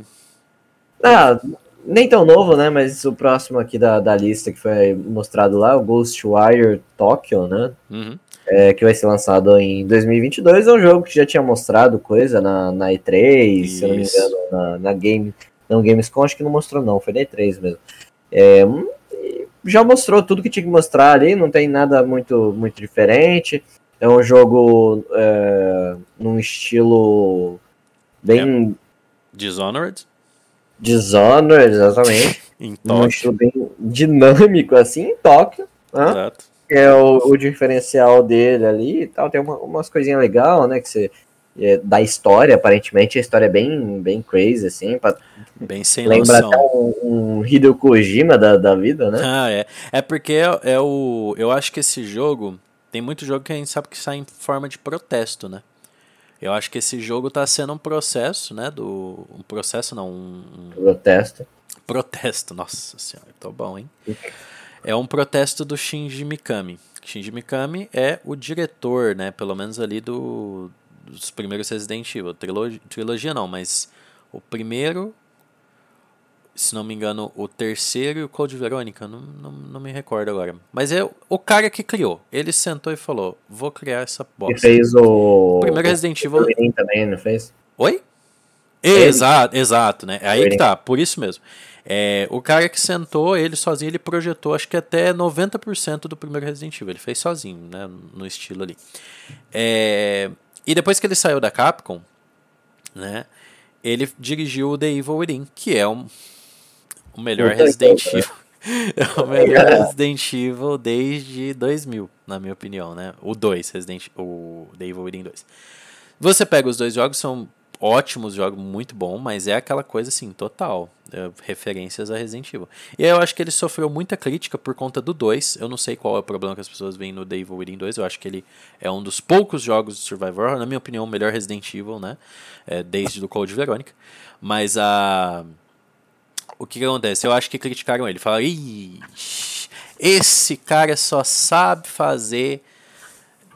Ah, nem tão novo, né? Mas o próximo aqui da, da lista que foi mostrado lá, o Ghostwire Tokyo, né? Uhum. É, que vai ser lançado em 2022. É um jogo que já tinha mostrado coisa na, na E3, Isso. se eu não me engano, na, na Game. Não, Gamescom acho que não mostrou, não. Foi na E3 mesmo. É, já mostrou tudo que tinha que mostrar ali, não tem nada muito, muito diferente. É um jogo é, num estilo bem. É. Dishonored? Dishonored, exatamente. em Tóquio. Um estilo bem dinâmico, assim, em Tóquio. Né? Exato. É o, o, diferencial dele ali e tal. Tem uma, umas coisinhas legais, né? Que você é, da história, aparentemente a história é bem, bem crazy, assim, pra, bem sem lembra noção. até um, um Hideo Kojima da, da vida, né? Ah, é. É porque é, é, o. Eu acho que esse jogo. Tem muito jogo que a gente sabe que sai em forma de protesto, né? Eu acho que esse jogo tá sendo um processo, né? Do. Um processo não. Um, protesto. Protesto, nossa senhora, tô bom, hein? É um protesto do Shinji Mikami. Shinji Mikami é o diretor, né? Pelo menos ali do, dos primeiros Resident Evil. Trilogia, trilogia não, mas o primeiro, se não me engano, o terceiro e o Code Verônica, não, não, não me recordo agora. Mas é o cara que criou. Ele sentou e falou: Vou criar essa bosta. E fez o. O primeiro Resident Evil. O também, não fez? Oi? Exato, exato, né? Aí que tá, por isso mesmo. É, o cara que sentou, ele sozinho, ele projetou acho que até 90% do primeiro Resident Evil. Ele fez sozinho, né? No estilo ali. É, e depois que ele saiu da Capcom, né? Ele dirigiu o The Evil Within, que é um, o melhor Resident né? Evil. É o melhor Resident Evil desde 2000, na minha opinião, né? O 2, Resident o The Evil Within 2. Você pega os dois jogos, são ótimos jogos, muito bom, mas é aquela coisa assim, total. É, referências a Resident Evil. E eu acho que ele sofreu muita crítica por conta do 2. Eu não sei qual é o problema que as pessoas veem no The Evil Within 2. Eu acho que ele é um dos poucos jogos de Survivor, na minha opinião, o melhor Resident Evil, né? É, desde o Code Verônica. Mas a. O que, acontece? Eu acho que criticaram ele. Falaram, esse cara só sabe fazer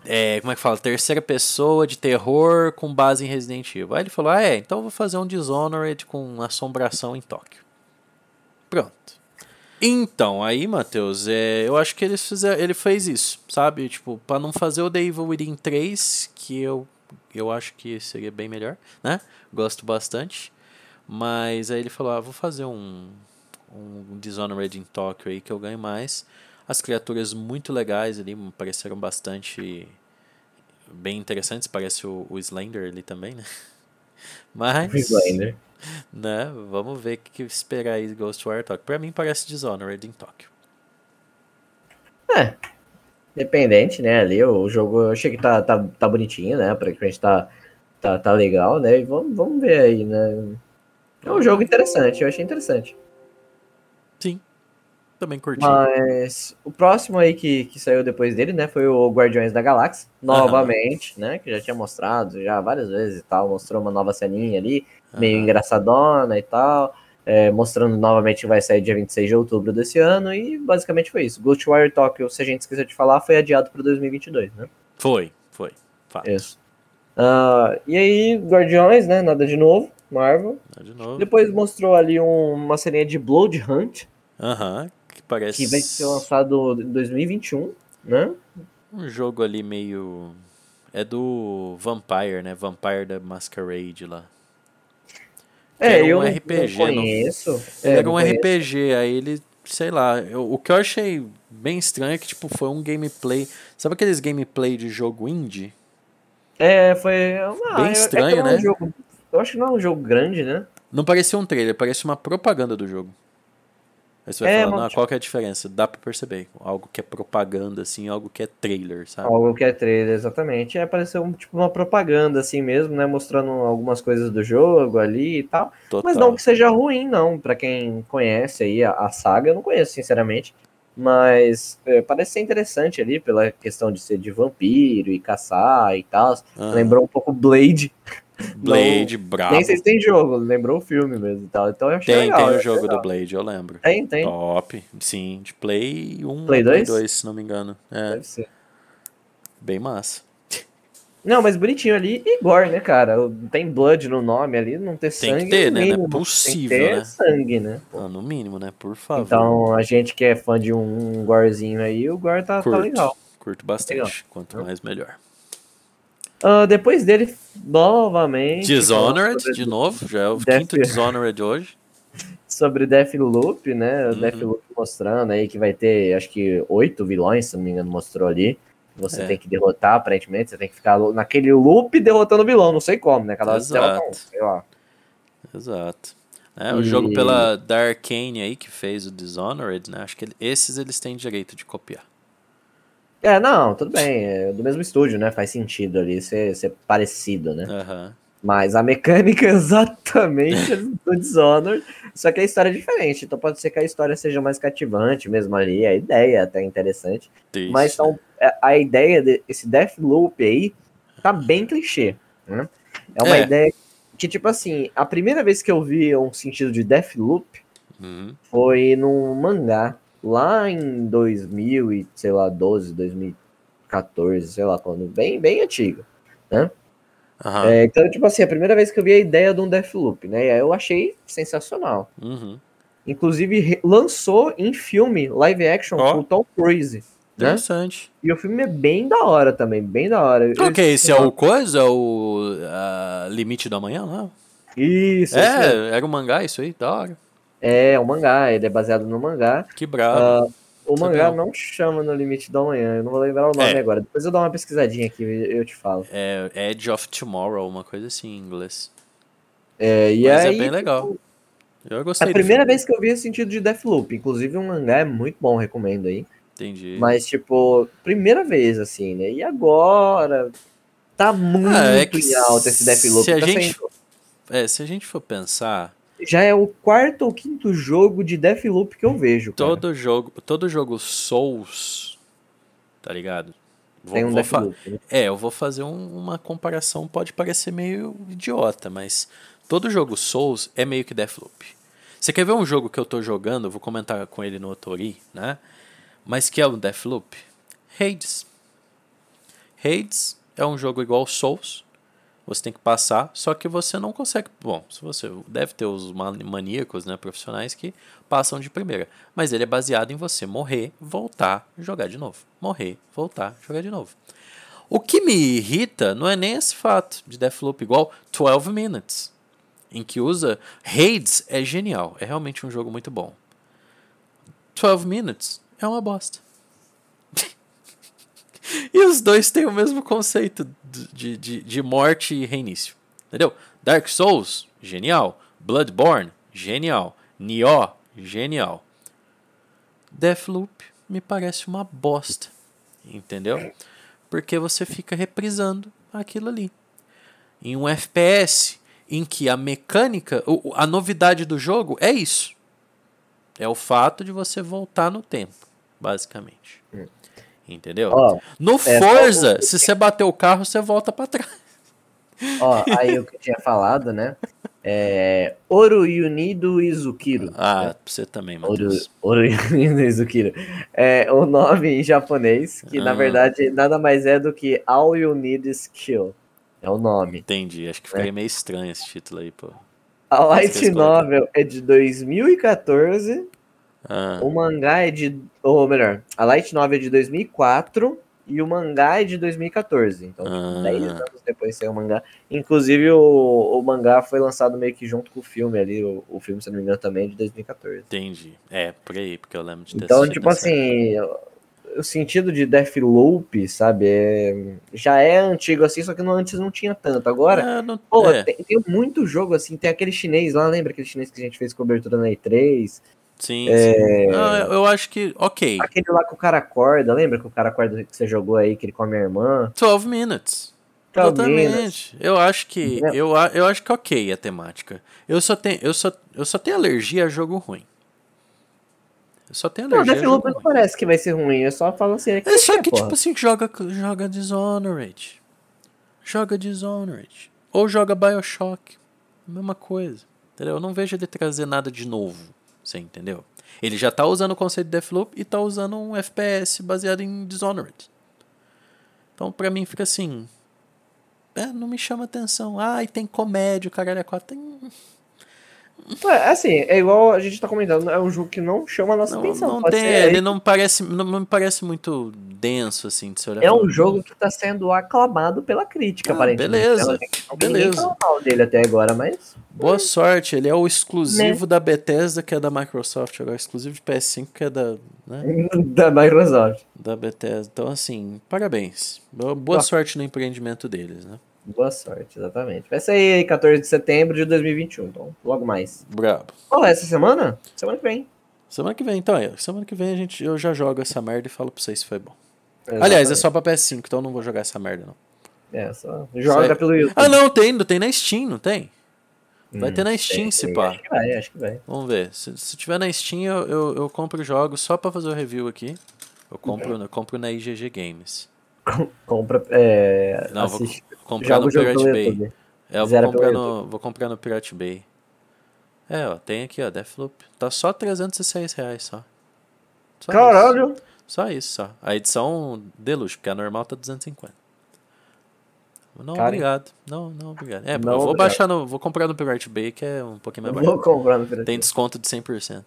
é, como é que fala? Terceira pessoa de terror com base em Resident Evil. Aí ele falou: ah, é, então eu vou fazer um Dishonored com assombração em Tóquio. Pronto. Então, aí, Matheus, é, eu acho que ele, fizer, ele fez isso, sabe? Tipo, pra não fazer o The Evil Within 3, que eu, eu acho que seria bem melhor, né? Gosto bastante. Mas aí ele falou: ah, vou fazer um, um Dishonored em Tóquio aí que eu ganho mais. As criaturas muito legais ali, pareceram bastante bem interessantes. Parece o, o Slender ali também, né? Mas. Slender. Né, vamos ver o que esperar aí Ghostwire Tokyo. Pra mim parece Dishonored em Tóquio. É. Dependente, né? Ali o jogo eu achei que tá, tá, tá bonitinho, né? Praticamente tá, tá, tá legal, né? E vamos, vamos ver aí, né? É um jogo interessante, eu achei interessante. Sim, também curti. Mas o próximo aí que, que saiu depois dele, né, foi o Guardiões da Galáxia, novamente, né, que já tinha mostrado já várias vezes e tal, mostrou uma nova ceninha ali, meio engraçadona e tal, é, mostrando novamente que vai sair dia 26 de outubro desse ano, e basicamente foi isso. Ghostwire Tokyo, se a gente esqueceu de falar, foi adiado para 2022, né? Foi, foi. Fato. Isso. Uh, e aí, Guardiões, né, nada de novo, Marvel. Nada de novo. Depois mostrou ali um, uma ceninha de Blood Hunt, Aham, parece. Que vai ser lançado em 2021, né? Um jogo ali meio. É do Vampire, né? Vampire da Masquerade lá. É, era eu um RPG, não conheço. Não... É, era um conheço. RPG, aí ele, sei lá, eu, o que eu achei bem estranho é que tipo foi um gameplay, sabe aqueles gameplay de jogo indie? É, foi uma, bem estranho, é né? Um jogo, eu acho que não é um jogo grande, né? Não parecia um trailer, parecia uma propaganda do jogo. Aí você vai É, mas, ah, qual que é a diferença? Dá pra perceber. Algo que é propaganda, assim, algo que é trailer, sabe? Algo que é trailer, exatamente. É, pareceu um, tipo uma propaganda assim mesmo, né? Mostrando algumas coisas do jogo ali e tal. Total. Mas não que seja ruim, não. Pra quem conhece aí a, a saga, eu não conheço, sinceramente. Mas é, parece ser interessante ali, pela questão de ser de vampiro e caçar e tal. Aham. Lembrou um pouco Blade. Blade, brabo. Nem sei se tem jogo, lembrou o filme mesmo e tal. Então eu achei Tem, legal. tem o jogo legal. do Blade, eu lembro. Tem, tem. Top, sim, de Play 1 Play ou Play 2? 2, se não me engano. É, Deve ser. bem massa. Não, mas bonitinho ali. E gore, né, cara? Tem blood no nome ali, não ter Tem sangue. que ter, né? Não é possível, Tem que ter né? sangue, né? Ah, no mínimo, né? Por favor. Então, a gente que é fã de um gorezinho aí, o gore tá, tá legal. curto bastante. Legal. Quanto mais, melhor. Ah, depois dele, novamente. Dishonored, de novo, já é o Death- quinto Dishonored hoje. sobre Deathloop, né? O Uhum. Deathloop mostrando aí que vai ter, acho que, oito vilões, se não me engano, mostrou ali. Você É. tem que derrotar, aparentemente. Você tem que ficar naquele loop derrotando o vilão. Não sei como, né? Cada hora você Exato. sei lá. Exato. É, o E- jogo pela da Arcane aí, que fez o Dishonored, né? Acho que ele- esses eles têm direito de copiar. É, não, tudo bem. É do mesmo estúdio, né? Faz sentido ali ser, ser parecido, né? Aham. Mas a mecânica é exatamente do Dishonored, só que a história é diferente. Então pode ser que a história seja mais cativante mesmo ali, a ideia é até interessante. Isso, Mas então, a- a ideia desse Deathloop aí tá bem clichê, né? É uma É. ideia que, tipo assim, a primeira vez que eu vi um sentido de Deathloop Uhum. foi num mangá lá em 2000 e, sei lá, 12, 2014, sei lá quando, bem, bem antiga, né? Aham. É, então, tipo assim, a primeira vez que eu vi a ideia de um Deathloop, né? E aí eu achei sensacional. Uhum. Inclusive, lançou em filme, live action, com o Tom Cruise, né? Interessante. E o filme é bem da hora também, bem da hora. Eu- Ok, esse é o coisa? É o Limite do Amanhã, não? Isso, esse mesmo. É, era um mangá isso aí, da hora. É um mangá, ele é baseado no mangá. Que brabo. O Sabia mangá não. não chama No Limite do Amanhã, eu não vou lembrar o nome É. agora. Depois eu dou uma pesquisadinha aqui e eu te falo. É Edge of Tomorrow, uma coisa assim em inglês. É, e Mas aí, é bem legal. Eu A gostei do primeira vez que eu vi o sentido de Deathloop, inclusive um mangá é muito bom, recomendo aí. Entendi. Mas, tipo, primeira vez, assim, né? E agora? Tá muito é que em alta esse Deathloop. se a tá gente- saindo- É, se a gente for pensar, Já é o quarto ou quinto jogo de Deathloop que eu vejo. cara. todo jogo, todo jogo Souls, tá ligado? Vou- Tem um vou Deathloop. né? É, eu vou fazer um- uma comparação, pode parecer meio idiota, mas todo jogo Souls é meio que Deathloop. Você quer ver um jogo que eu tô jogando, eu vou comentar com ele no Otori, né? Mas que é um Deathloop? Hades. Hades é um jogo igual Souls, você tem que passar, só que você não consegue. Bom, se você deve ter os man- maníacos, né, profissionais que passam de primeira, mas ele é baseado em você morrer, voltar, jogar de novo, morrer, voltar, jogar de novo. O que me irrita não é nem esse fato de Deathloop igual 12 Minutes, em que usa Hades é genial, é realmente um jogo muito bom. 12 Minutes é uma bosta. E os dois têm o mesmo conceito de, de, de morte e reinício. Entendeu? Dark Souls, genial. Bloodborne, genial. Nioh, genial. Deathloop me parece uma bosta. Entendeu? Porque você fica reprisando aquilo ali. Em um FPS em que a mecânica, a novidade do jogo é isso. É o fato de você voltar no tempo, basicamente. Entendeu? Ó, No só Forza, se você bater o carro, você volta pra trás. ó, aí o que eu tinha falado, né? É. Ouro Unido Izukiro. Ah, você também, Matheus. Ouro Unido Izukiro. É o nome em japonês, que na Ah. verdade nada mais é do que All You Need is Kill. É o nome. Entendi. Acho que ficaria meio estranho esse título aí, pô. A light é. novel é de 2014. Ah, O mangá é de. Ou melhor, a light novel é de 2004 e o mangá é de 2014. Então, tipo, Ah. 10 anos depois saiu o mangá. Inclusive, o, o mangá foi lançado meio que junto com o filme ali. O, o filme, se não me engano, também é de 2014. entendi. É, por aí, porque eu lembro de ter Então, tipo assim, o- o sentido de Deathloop, sabe, é, já é antigo assim, só que não, antes não tinha tanto. Agora, É, não- pô, é, tem, tem muito jogo assim, tem aquele chinês lá, lembra aquele chinês que a gente fez cobertura na E3? Sim, é, sim. Não, eu, acho que, ok. Aquele lá que o cara acorda, lembra que o cara acorda que você jogou aí, que ele come a irmã? 12 minutes. Exatamente. Eu acho que É. eu, eu acho que ok a temática. Eu só tenho eu só, eu só tenho alergia a jogo ruim. Eu só tenho Não, alergia a jogo Deathloop não ruim. parece que vai ser ruim, eu só falo assim, é É só que, porra. tipo assim, joga, joga Dishonored. Joga Dishonored. Ou joga Bioshock. Mesma coisa. Entendeu? Eu não vejo ele trazer nada de novo. Você entendeu? Ele já tá usando o conceito de Deathloop e tá usando um FPS baseado em Dishonored. Então, pra mim, fica assim. É, não me chama atenção. Ah, e tem comédia, o caralho é quatro. Tem... Ué, assim, é igual a gente tá comentando, é um jogo que não chama a nossa Não, atenção. não tem, ser- ele não parece, não, me parece muito denso, assim, de se olhar. É um jogo que tá sendo aclamado pela crítica, Ah, aparentemente. beleza, Ela beleza. mal dele até agora, mas. Boa sorte, ele é o Né? exclusivo da Bethesda, que é da Microsoft, agora exclusivo de PS5, que é da, né, da Microsoft. da Bethesda. Então, assim, parabéns. Boa, boa sorte no empreendimento deles, né? Boa sorte, exatamente. Vai sair aí 14 de setembro de 2021, então logo mais. Brabo. Qual é essa semana? Semana que vem. Semana que vem, então, é, semana que vem a gente, eu já jogo essa merda e falo pra vocês se foi bom. Aliás, é só pra PS5, então eu não vou jogar essa merda, não. É, só joga Sai- pelo YouTube. Ah, não, tem, tem na Steam, não tem? Vai Hum, ter na Steam, sei, se pá. Acho que vai, acho que vai. Vamos ver. Se, se tiver na Steam, eu, eu, eu compro jogos só pra fazer o review aqui. Eu compro, eu compro na IGG Games. Compra, é, Não, assiste, comprar no Pirate Bay. YouTube. É, eu vou Zero comprar, pelo no, vou comprar no Pirate Bay. É, ó, tem aqui, ó, Deathloop. Tá só 306 reais só. Só Caralho! Isso. Só isso, só. A edição deluxe, porque a normal tá 250. Não, Cara, obrigado. Não, não, obrigado. É, Não, eu vou obrigado. baixar no. Vou comprar no Pirate Bay, que é um pouquinho mais Vou barato. comprar no Pirate Tem Bay. desconto de 100%.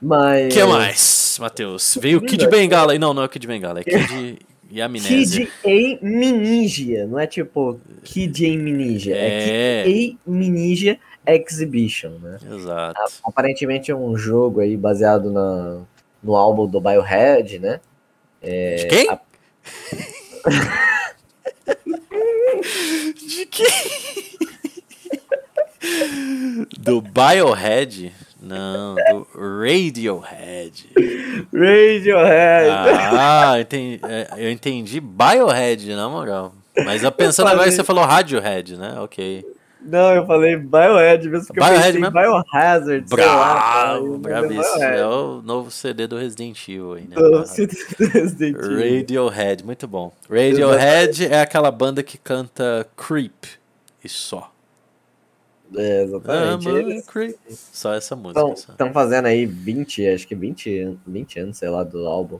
Mas. O que mais, Matheus? Veio o Kid Bengala. Não, não é o Kid Bengala, é Kid e Amnésia. Kid A Mininja, não é tipo Kid A Mininja, é, É. Kid A Mininja Exhibition, né? Exato. Aparentemente é um jogo aí baseado na, no álbum do Biohead, né? De quem? a- De quem? Do Biohead? Não, do Radiohead. Radiohead. Ah, entendi, é, eu entendi Biohead, na moral. Mas eu pensando Eu agora que falei- você falou Radiohead, né? Ok. Não, eu falei Biohead mesmo, porque Biohead eu pensei mesmo? Biohazard, sei lá. Bravo, é bravíssimo. É o novo CD do Resident Evil aí, né? Do Resident Evil. Radiohead, muito bom. Radiohead é aquela banda que canta Creep e só. É, exatamente. Eles Creep. Só essa música. estão fazendo aí 20, acho que 20, an- 20 anos, sei lá, do álbum.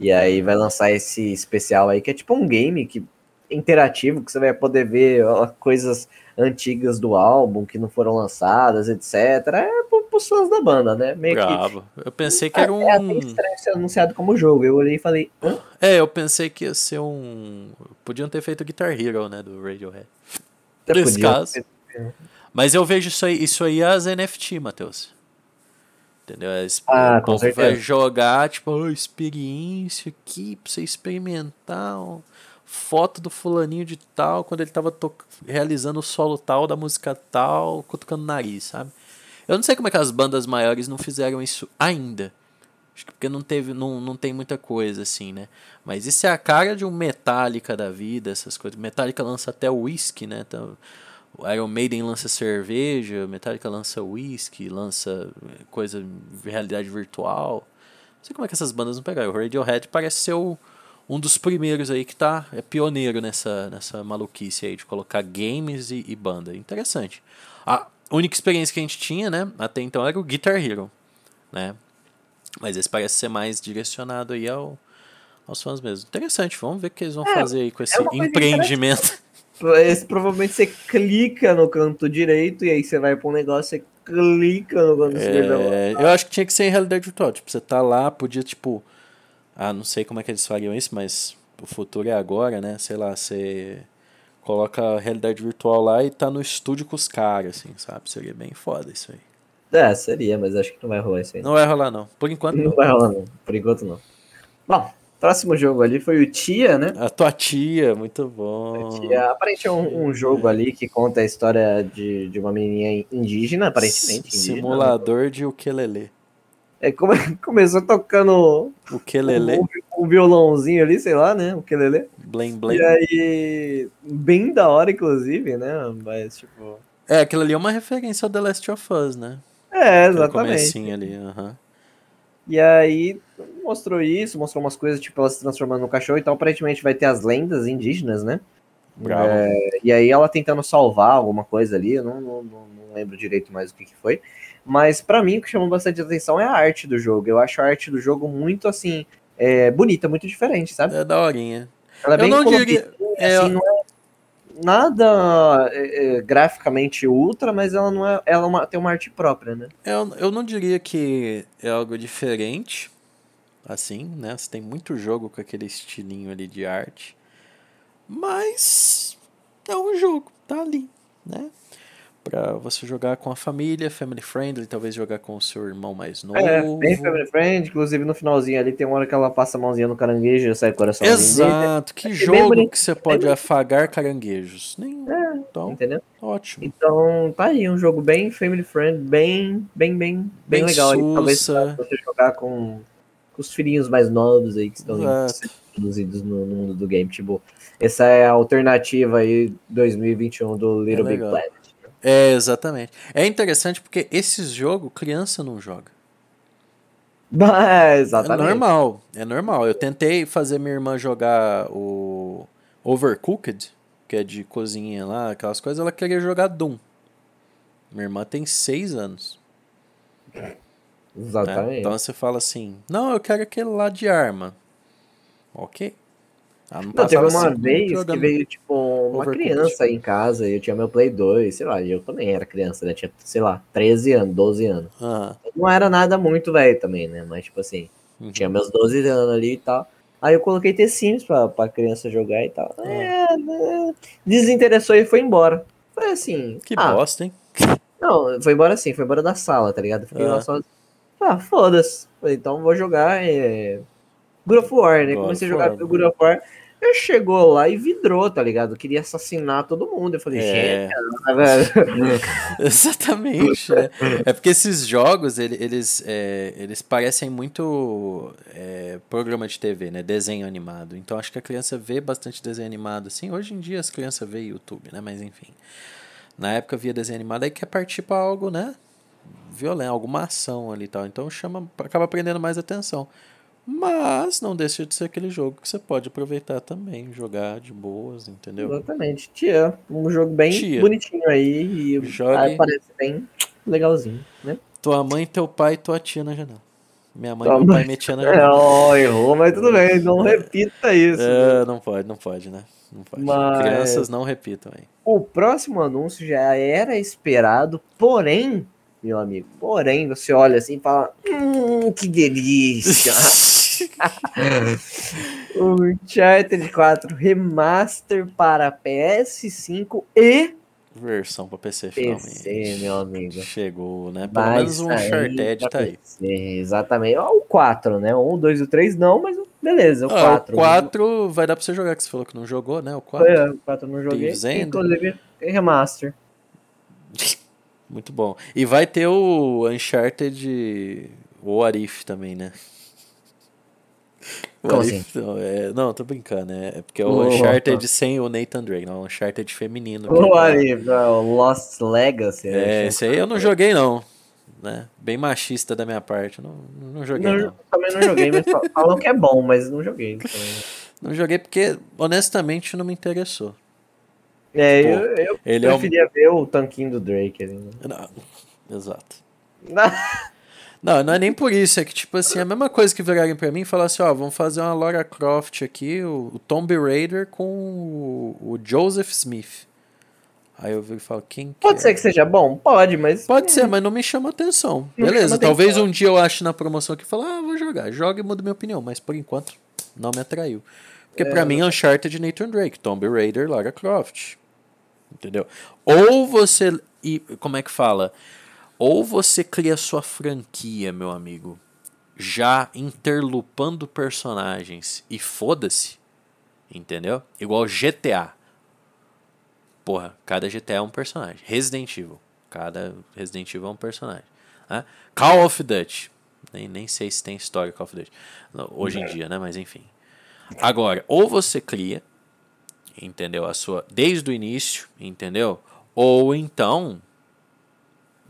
E aí vai lançar esse especial aí, que é tipo um game que, interativo, que você vai poder ver ó, coisas antigas do álbum que não foram lançadas, etc. É pros fãs da banda, né? Meio que. Bravo. Eu pensei que era É até um. estranho ser anunciado como jogo. Eu olhei e falei, hã? É, eu pensei que ia ser um. Podiam ter feito Guitar Hero, né? Do Radiohead. Até Nesse caso. Mas eu vejo isso aí, isso aí as NFT, Matheus. Entendeu? As- Ah, o com povo vai certeza. jogar, tipo, "Oh, experiência aqui pra você experimentar. ó, Foto do fulaninho de tal, quando ele tava realizando o solo tal da música tal, cutucando o nariz, sabe? Eu não sei como é que as bandas maiores não fizeram isso ainda. Acho que porque não teve, não, não tem muita coisa assim, né? Mas isso é a cara de um Metallica da vida, essas coisas. Metallica lança até whisky, né? Então, o Iron Maiden lança cerveja, Metallica lança whisky, lança eh, coisa de realidade virtual. Não sei como é que essas bandas não pegaram. O Radiohead parece ser o- um dos primeiros aí que tá é pioneiro nessa, nessa maluquice aí de colocar games e, e banda. Interessante. A única experiência que a gente tinha, né, até então era o Guitar Hero, né? Mas esse parece ser mais direcionado aí ao, aos fãs mesmo. Interessante, vamos ver o que eles vão É, fazer aí com esse uma coisa empreendimento. Esse, provavelmente você clica no canto direito e aí você vai pra um negócio, você clica no canto esquerdo. É, eu acho que tinha que ser em realidade virtual. Tipo, você tá lá, podia, tipo. Ah, não sei como é que eles fariam isso, mas o futuro é agora, né? Sei lá, você coloca a realidade virtual lá e tá no estúdio com os caras, assim, sabe? Seria bem foda isso aí. É, seria, mas acho que não vai rolar isso aí. Não vai rolar, não. Por enquanto, Não não. vai rolar, não. Por enquanto, não. Bom, próximo jogo ali foi o Tia, né? A tua tia, muito bom. Tia, aparentemente é um, um jogo ali que conta a história de, de uma menininha indígena, aparentemente. indígena, né? Simulador de ukulele. É, come, começou tocando Ukulele, um, um violãozinho ali, sei lá, né? O que blém blém. E aí, bem da hora, inclusive, né? Mas, tipo. É, aquilo ali é uma referência ao The Last of Us, né? É, Aquele exatamente. comecinho ali, aham. E aí mostrou isso, mostrou umas coisas, tipo, ela se transformando no cachorro, então aparentemente vai ter as lendas indígenas, né? Bravo. É, e aí ela tentando salvar alguma coisa ali, eu não, não, não- não lembro direito mais o que, que foi. Mas pra mim o que chamou bastante atenção é a arte do jogo. Eu acho a arte do jogo muito assim, é, bonita, muito diferente, sabe? É daorinha. Ela é Eu bem não diria- é, assim, não é nada é, é, graficamente ultra, mas ela não é. Ela é uma- tem uma arte própria, né? Eu, eu não diria que é algo diferente, assim, né? Você tem muito jogo com aquele estilinho ali de arte, mas é um jogo, tá ali, né? Pra você jogar com a família, family friendly, talvez jogar com o seu irmão mais novo. É, bem family friend, inclusive no finalzinho ali tem uma hora que ela passa a mãozinha no caranguejo e sai o coraçãozinho dele, Exato, que bem jogo bonito, que você pode afagar caranguejos? Nenhum. Então, entendeu? ótimo. Então, tá aí, um jogo bem family friend, bem, bem, bem, bem, Bem legal. aí, talvez sussa. pra você jogar com, com os filhinhos mais novos aí que estão introduzidos no, no mundo do game. Tipo, essa é a alternativa aí 2021 do Little Big legal. Planet. É, exatamente. É interessante porque esses jogos criança não joga. É, É exatamente. normal, é normal. Eu tentei fazer minha irmã jogar o Overcooked, que é de cozinha lá, aquelas coisas, ela queria jogar Doom. Minha irmã tem seis anos. Exatamente. Né? Então você fala assim, não, eu quero aquele lá de arma. Ok. Ah, não, não teve uma vez que veio, tipo, uma criança aí em casa, e eu tinha meu Play 2, sei lá, e eu também era criança, né? Tinha, sei lá, 13 anos, 12 anos. Ah. Não era nada muito velho também, né? Mas, tipo assim, uhum. tinha meus 12 anos ali e tal. Aí eu coloquei The Sims pra, pra criança jogar e tal. Ah. É, né? Desinteressou e foi embora. Foi assim. Que ah, bosta, hein? Não, foi embora assim, foi embora da sala, tá ligado? Fiquei ah. lá só. Ah, foda-se. Então vou jogar. É... God of War, né? God Comecei a jogar pelo God of War. Ele chegou lá e vidrou, tá ligado? Queria assassinar todo mundo. Eu falei, é... gente, Exatamente, né? É porque esses jogos, eles, é, eles parecem muito é, programa de TV, né? Desenho animado. Então acho que a criança vê bastante desenho animado, assim. Hoje em dia as crianças veem YouTube, né? Mas enfim. Na época via desenho animado, aí quer partir pra algo, né? Violento, alguma ação ali e tal. Então chama, acaba prendendo mais atenção. Mas não deixa de ser aquele jogo que você pode aproveitar também, jogar de boas, entendeu? Exatamente. Tia, um jogo bem Tia. bonitinho aí e Jogue... parece bem legalzinho, né? Tua mãe, teu pai e tua tia na janela. Minha mãe e meu pai metiam na janela. Errou, mas tudo bem, não repita isso. É, não pode, não pode, né? Não pode. Mas... Crianças não repitam aí. O próximo anúncio já era esperado, porém, meu amigo, porém, você olha assim e fala: Hum, que delícia! o Uncharted 4 Remaster para PS5 e versão para PC, PC finalmente. meu amigo. Chegou, né? Pelo vai menos um Uncharted tá aí. Exatamente. Ó, o 4, né? O 1, 2 e o 3 não, mas beleza, o ah, 4. O 4 vai dar para você jogar, que você falou que não jogou, né? O 4. É, o 4 não joguei. Inclusive, tem remaster. Muito bom. E vai ter o Uncharted o Arif também, né? Como assim? Não, é, não, tô brincando, é, é porque é o oh, Uncharted oh. sem o Nathan Drake, não, o Uncharted feminino. O Arif, o Lost Legacy. É, esse aí eu não joguei não, né? Bem machista da minha parte, não, não joguei não, não. Também não joguei, mas falam que é bom, mas não joguei. Não joguei porque, honestamente, não me interessou. É, Pô, eu, eu ele preferia é um... ver o tanquinho do Drake ali. Né? Não, exato. Não, não é nem por isso, é que, tipo assim, é a mesma coisa que virarem pra mim e falar assim, ó, vamos fazer uma Lara Croft aqui, o, o Tomb Raider com o, o Joseph Smith. Aí eu viro e falo, quem Pode é? ser que seja bom, pode, mas... Pode ser, mas não me chama atenção. Não Beleza, chama talvez atenção. um dia eu ache na promoção que fala, ah, vou jogar. Joga e muda minha opinião, mas por enquanto não me atraiu. Porque é... pra mim, Uncharted Nathan Drake, Tomb Raider, Lara Croft. Entendeu? Ou você... E, como é que fala? Ou você cria sua franquia, meu amigo, já interlupando personagens e foda-se, entendeu? Igual GTA. Porra, cada GTA é um personagem. Resident Evil. Cada Resident Evil é um personagem. Né? Call of Duty. Nem, nem sei se tem história Call of Duty. Hoje em dia, né? Mas enfim. Agora, ou você cria, entendeu? A sua. Desde o início, entendeu? Ou então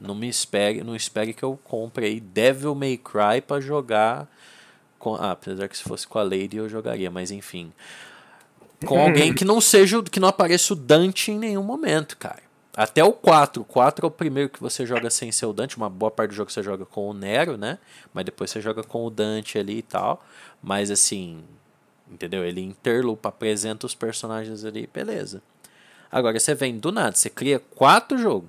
não me espere, não espere que eu compre aí Devil May Cry para jogar com, ah, apesar que se fosse com a Lady eu jogaria, mas enfim. Com alguém que não seja, que não apareça o Dante em nenhum momento, cara. Até o 4. O 4 é o primeiro que você joga sem ser o Dante. Uma boa parte do jogo você joga com o Nero, né? Mas depois você joga com o Dante ali e tal. Mas assim, entendeu? Ele interlupa, apresenta os personagens ali, beleza. Agora você vem do nada, você cria quatro jogos.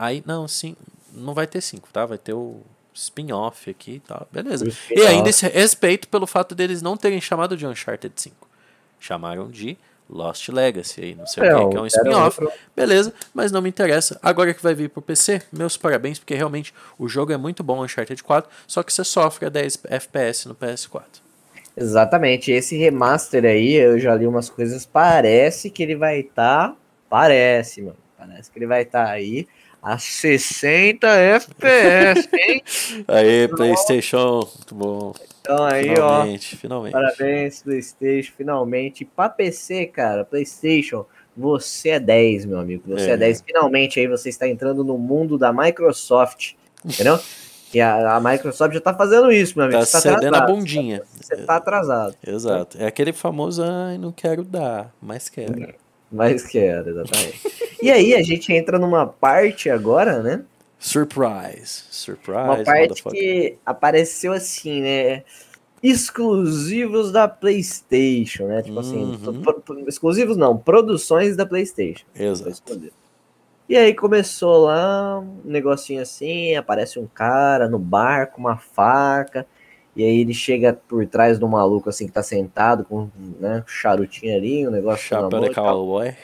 Aí, não, sim, não vai ter cinco, tá? Vai ter o spin-off aqui e tal, beleza. E ainda esse respeito pelo fato deles não terem chamado de Uncharted 5. Chamaram de Lost Legacy aí, não sei é, o que, que é um spin-off, beleza, mas não me interessa. Agora que vai vir pro PC, meus parabéns, porque realmente o jogo é muito bom, Uncharted 4, só que você sofre a 10 FPS no PS4. Exatamente, esse remaster aí, eu já li umas coisas, parece que ele vai estar, tá, parece, mano, parece que ele vai estar tá aí a 60 FPS, hein? Aí, PlayStation, muito bom. Então aí, finalmente, ó. Finalmente. Parabéns, PlayStation, finalmente. Pra PC, cara, PlayStation, você é 10, meu amigo. Você é. é 10. Finalmente aí você está entrando no mundo da Microsoft. Entendeu? E a, a, Microsoft já tá fazendo isso, meu amigo. Tá, tá cedendo atrasado. a bundinha. Você tá atrasado. Exato. É aquele famoso, ai, não quero dar, mas quero. Mais quero, exatamente. e aí a gente entra numa parte agora, né? Surprise. Surprise. Uma parte que apareceu assim, né? Exclusivos da PlayStation, né? Tipo assim, Uhum. assim, exclusivos não, produções da PlayStation. Exato. E aí começou lá um negocinho assim, aparece um cara no bar com uma faca, e aí ele chega por trás do maluco assim que tá sentado com né, um charutinho ali, um negócio Chapéu de e cowboy.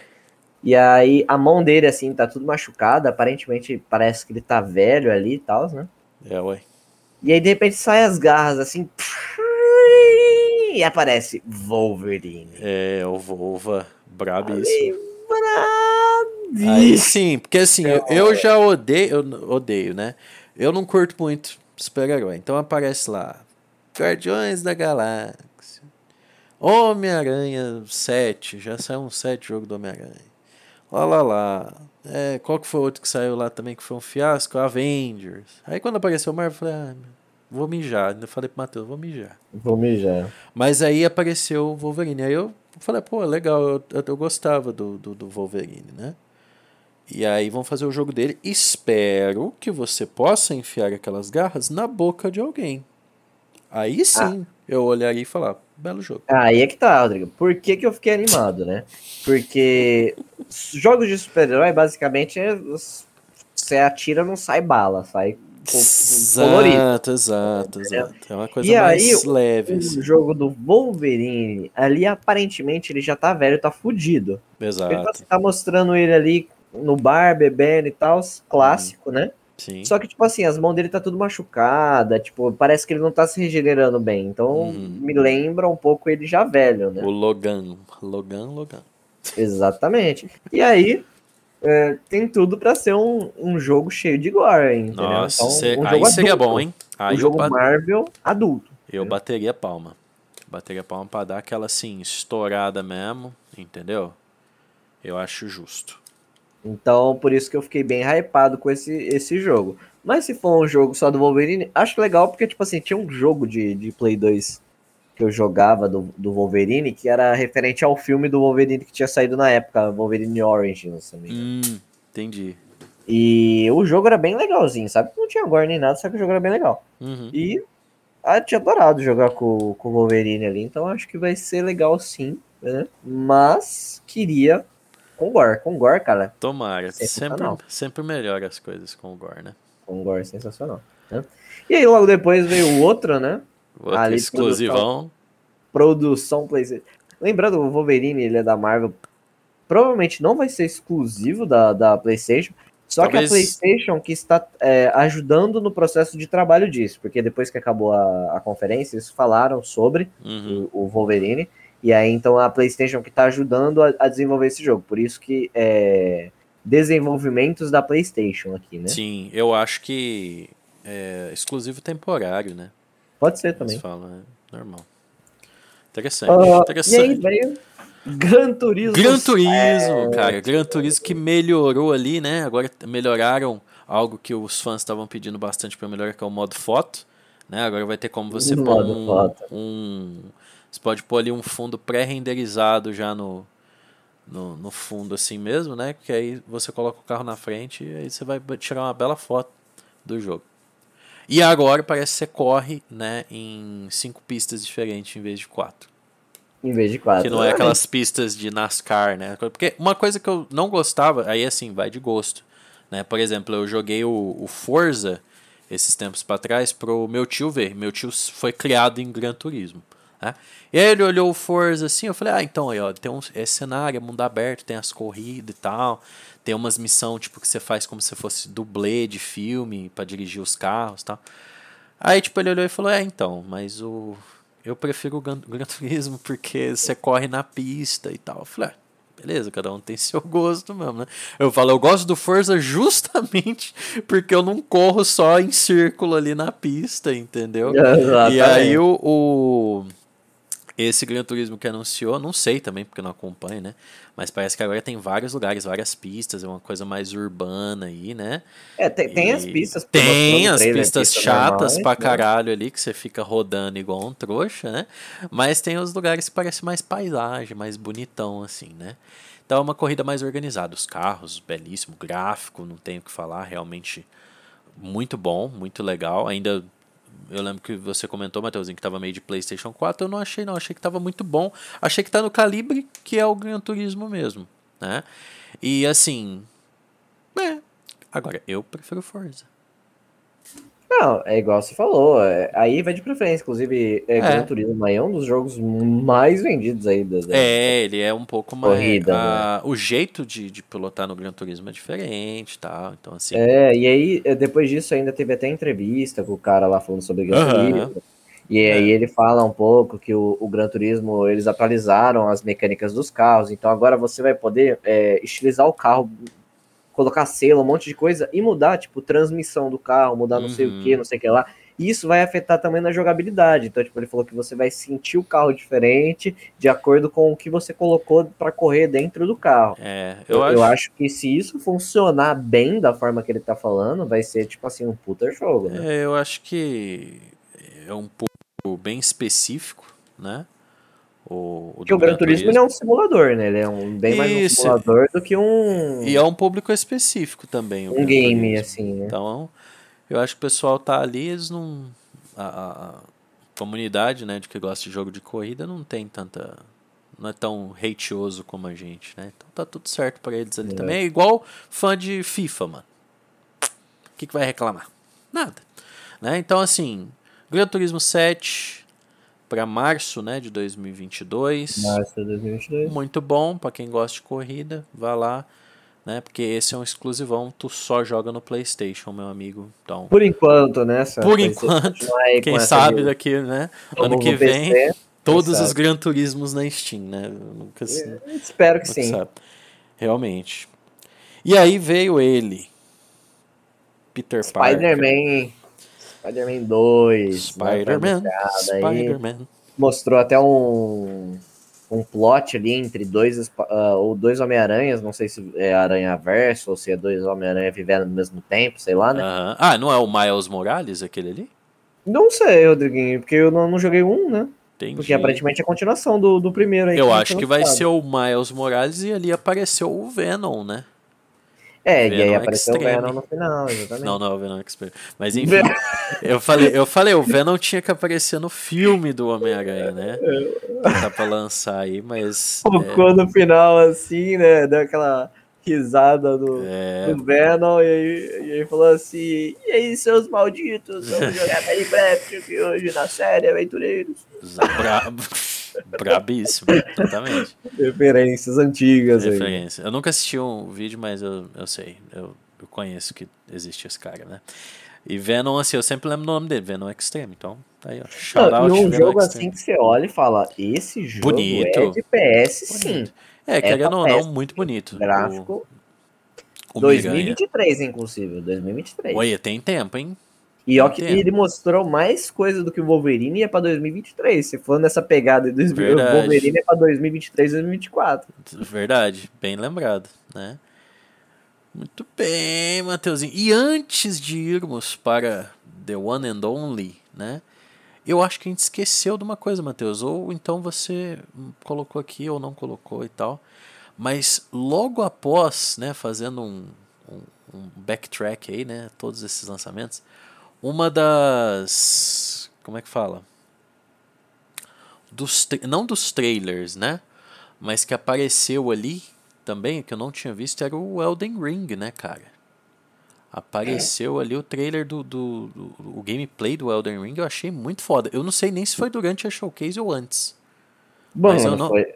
E aí a mão dele assim tá tudo machucada, aparentemente parece que ele tá velho ali e tal, né? É, ué. E aí de repente sai as garras assim, e aparece Wolverine. É, o Volva. Brabíssimo. Aí, Aí sim, porque assim, eu, eu já odeio, eu odeio, né? Eu não curto muito super-herói. Então aparece lá, Guardiões da Galáxia, Homem-Aranha 7, já saiu um 7 jogo do Homem-Aranha. Lá, lá, lá. É, qual que foi o outro que saiu lá também que foi um fiasco? Avengers. Aí quando apareceu o Marvel, eu falei, ah, vou mijar. Ainda falei pro Matheus, vou mijar. Vou mijar. Mas aí apareceu o Wolverine. Aí eu falei, pô, legal, eu, eu, eu gostava do, do, do Wolverine, né? E aí vão fazer o jogo dele. Espero que você possa enfiar aquelas garras na boca de alguém. Aí sim eu olharia e falar, belo jogo. Aí é que tá, Rodrigo. Por que, que eu fiquei animado, né? Porque jogos de super-herói, basicamente, é, você atira, não sai bala, sai co- colorido. Exato, exato, exato. É uma coisa E mais aí, leve, O assim. jogo do Wolverine, ali aparentemente ele já tá velho, tá fudido. Ele tá, Exato. tá mostrando ele ali no bar, bebendo e tal, clássico, né? Sim. Só que, tipo assim, as mãos dele tá tudo machucada, tipo, parece que ele não tá se regenerando bem. Então, Uhum. me lembra um pouco ele já velho, né? O Logan. Logan, Logan. Exatamente. E aí, é, tem tudo pra ser um, um jogo cheio de gore, entendeu? Nossa, Então, cê- um aí jogo seria adulto. bom, hein? Aí um jogo ba- Marvel adulto. Eu bateria palma. Bateria palma pra dar aquela assim, estourada mesmo, entendeu? Eu acho justo. Então, por isso que eu fiquei bem hypado com esse, esse jogo. Mas se for um jogo só do Wolverine, acho legal porque, tipo assim, tinha um jogo de, de Play 2 que eu jogava do, do Wolverine que era referente ao filme do Wolverine que tinha saído na época, Wolverine Origins também. Hum, entendi. E o jogo era bem legalzinho, sabe? Não tinha gore nem nada, só que o jogo era bem legal. Uhum. E ah, tinha adorado jogar com, com o Wolverine ali, então acho que vai ser legal sim, né? Mas queria com gore. Com gore, cara, Tomara. Sempre, Sensacional. sempre melhora as coisas com o Gore, né? com gore sensacional. Né? E aí logo depois veio o outro, né? Outro Ali, exclusivão. Produção PlayStation. Lembrando, o Wolverine, ele é da Marvel. Provavelmente não vai ser exclusivo da, da PlayStation. Só Talvez- que a PlayStation que está é, ajudando no processo de trabalho disso. Porque depois que acabou a, a conferência, eles falaram sobre Uhum. o, o Wolverine. E aí, então, a PlayStation que está ajudando a, a desenvolver esse jogo. Por isso que é desenvolvimentos da PlayStation aqui, né? Sim, eu acho que é exclusivo temporário, né? Pode ser Eles também. falam, é normal. Interessante, Ah, e aí interessante. veio Gran Turismo. Gran Turismo, cara. Gran Turismo que melhorou ali, né? Agora melhoraram algo que os fãs estavam pedindo bastante para melhorar, que é o modo foto. Né? Agora vai ter como você pôr um, um- Você pode pôr ali um fundo pré-renderizado já no, no, no fundo assim mesmo, né? Que aí você coloca o carro na frente e aí você vai tirar uma bela foto do jogo. E agora parece que você corre, né, em cinco pistas diferentes em vez de quatro. Em vez de quatro. Que não é aquelas pistas de NASCAR, né? Porque uma coisa que eu não gostava, aí assim, vai de gosto. Né? Por exemplo, eu joguei o, o Forza esses tempos pra trás pro meu tio ver. Meu tio foi criado em Gran Turismo. Né? E aí ele olhou o Forza assim, eu falei, ah, então aí, ó, tem um esse cenário, é mundo aberto, tem as corridas e tal. Tem umas missões tipo, que você faz como se fosse dublê de filme pra dirigir os carros e tal. Aí, tipo, ele olhou e falou: É, então, mas o. Eu prefiro o Gran, Gran Turismo porque você corre na pista e tal. Eu falei: ah, beleza, cada um tem seu gosto mesmo, né? Eu falo: Eu gosto do Forza justamente porque eu não corro só em círculo ali na pista, entendeu? E aí o, o- esse Gran Turismo que anunciou, não sei também porque não acompanho, né? Mas parece que agora tem vários lugares, várias pistas, é uma coisa mais urbana aí, né? É, tem, tem as pistas. Tem as trailer, pistas pistas chatas normais, pra né? caralho ali, que você fica rodando igual um trouxa, né? Mas tem os lugares que parece mais paisagem, mais bonitão, assim, né? Então é uma corrida mais organizada. Os carros, belíssimo, gráfico, não tenho o que falar, realmente muito bom, muito legal. Ainda eu lembro que você comentou, Matheusinho, que tava meio de PlayStation 4. Eu não achei, não. Achei que tava muito bom. Achei que tá no calibre que é o Gran Turismo mesmo, né? E assim. É. Agora, eu prefiro Forza. Não, é igual você falou. É, aí vai de preferência. Inclusive, é, é. Gran Turismo é um dos jogos mais vendidos aí. Da, é, ele é um pouco mais. Corrida, a, né? O jeito de, de pilotar no Gran Turismo é diferente tá? Então, assim. É, e aí, é, depois disso, ainda teve até entrevista com o cara lá falando sobre Gran Turismo. E aí é. ele fala um pouco que o, o Gran Turismo, eles atualizaram as mecânicas dos carros, então agora você vai poder é, estilizar o carro colocar selo, um monte de coisa e mudar, tipo, transmissão do carro, mudar não uhum. sei o que, uhum. não sei o que lá. E isso vai afetar também na jogabilidade. Então, tipo, ele falou que você vai sentir o carro diferente de acordo com o que você colocou para correr dentro do carro. É, eu, eu, acho... eu, acho... que se isso funcionar bem da forma que ele tá falando, vai ser, tipo assim, um puta jogo, né? É, eu acho que é um pouco bem específico, né? O, o Porque o Gran Turismo é um simulador, né? Ele é um, bem mais um simulador do que um. E é um público específico também. Um game, assim, né? Então, eu acho que o pessoal tá ali, eles não. A, a, comunidade, né, de que gosta de jogo de corrida não tem tanta. Não é tão hateoso como a gente, né? Então tá tudo certo para eles ali é. também. É igual fã de FIFA, mano. O que, que vai reclamar? Nada. Né? Então, assim, Gran Turismo 7 para março né, de 2022. Março de 2022. Muito bom para quem gosta de corrida, vá lá, né? Porque esse é um exclusivão, tu só joga no PlayStation, meu amigo. Então, por enquanto, né? Por enquanto, quem sabe daqui, né? Ano que vem, PC, todos os Gran Turismos na Steam, né? nunca, Eu espero que sim. Sabe. Realmente. E aí veio ele, Peter Parker. Spider-Man Spider-Man 2. Spider-Man. Spider-Man. Mostrou até um, um plot ali entre dois, uh, ou dois Homem-Aranhas, não sei se é Aranha-Verso ou se é dois Homem-Aranha vivendo ao mesmo tempo, sei lá, né? Uh. Ah, não é o Miles Morales aquele ali? Não sei, Rodriguinho, porque eu não, não joguei um, né? Entendi. Porque aparentemente é a continuação do, do primeiro aí. Eu acho que vai ser o Miles Morales e ali apareceu o Venom, né? É, Venom e aí apareceu Extreme. o Venom no final, exatamente. Não, não, o Venom Extreme. Mas enfim, eu, falei, eu falei, o Venom tinha que aparecer no filme do Homem-Aranha, né? Tá pra lançar aí, mas. Focou é... no final assim, né? Deu aquela risada do, é... do Venom e aí, e aí falou assim: E aí, seus malditos, vamos jogar Minecraft hoje na série Aventureiros. Brabo. Brabíssimo, totalmente. Referências antigas Referência. aí. Eu nunca assisti um vídeo, mas eu, eu sei. Eu, eu conheço que existe esse cara, né? E Venom, assim, eu sempre lembro o nome dele, Venom Extreme. Então, tá aí, ó. Shout Não, e um Venom jogo Extreme. assim que você olha e fala: esse jogo bonito. é de PS, bonito. sim. É, querendo ou não, muito bonito. Gráfico. O, o 2023, inclusive. 2023. Olha, tem tempo, hein? E ó que ele mostrou mais coisa do que o Wolverine é para 2023. Se for nessa pegada de o Wolverine é para 2023, 2024. Verdade, bem lembrado, né? Muito bem, Matheusinho. E antes de irmos para The One and Only, né? Eu acho que a gente esqueceu de uma coisa, Matheus. Ou então você colocou aqui ou não colocou e tal. Mas logo após, né, fazendo um, um, um backtrack aí, né, todos esses lançamentos, uma das. Como é que fala? Dos, não dos trailers, né? Mas que apareceu ali também, que eu não tinha visto, era o Elden Ring, né, cara? Apareceu é. ali o trailer do, do, do, o gameplay do Elden Ring, eu achei muito foda. Eu não sei nem se foi durante a showcase ou antes. Bom, mas eu não... foi,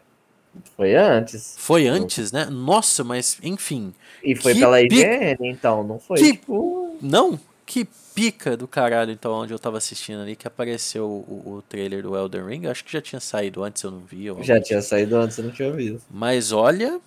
foi antes. Foi antes, né? Nossa, mas enfim. E foi pela IGN, então, não foi que... tipo... Não, que pica do caralho, então, onde eu tava assistindo ali, que apareceu o, o trailer do Elden Ring. acho que já tinha saído antes, eu não vi. Já tinha saído antes, eu não tinha visto. Mas olha,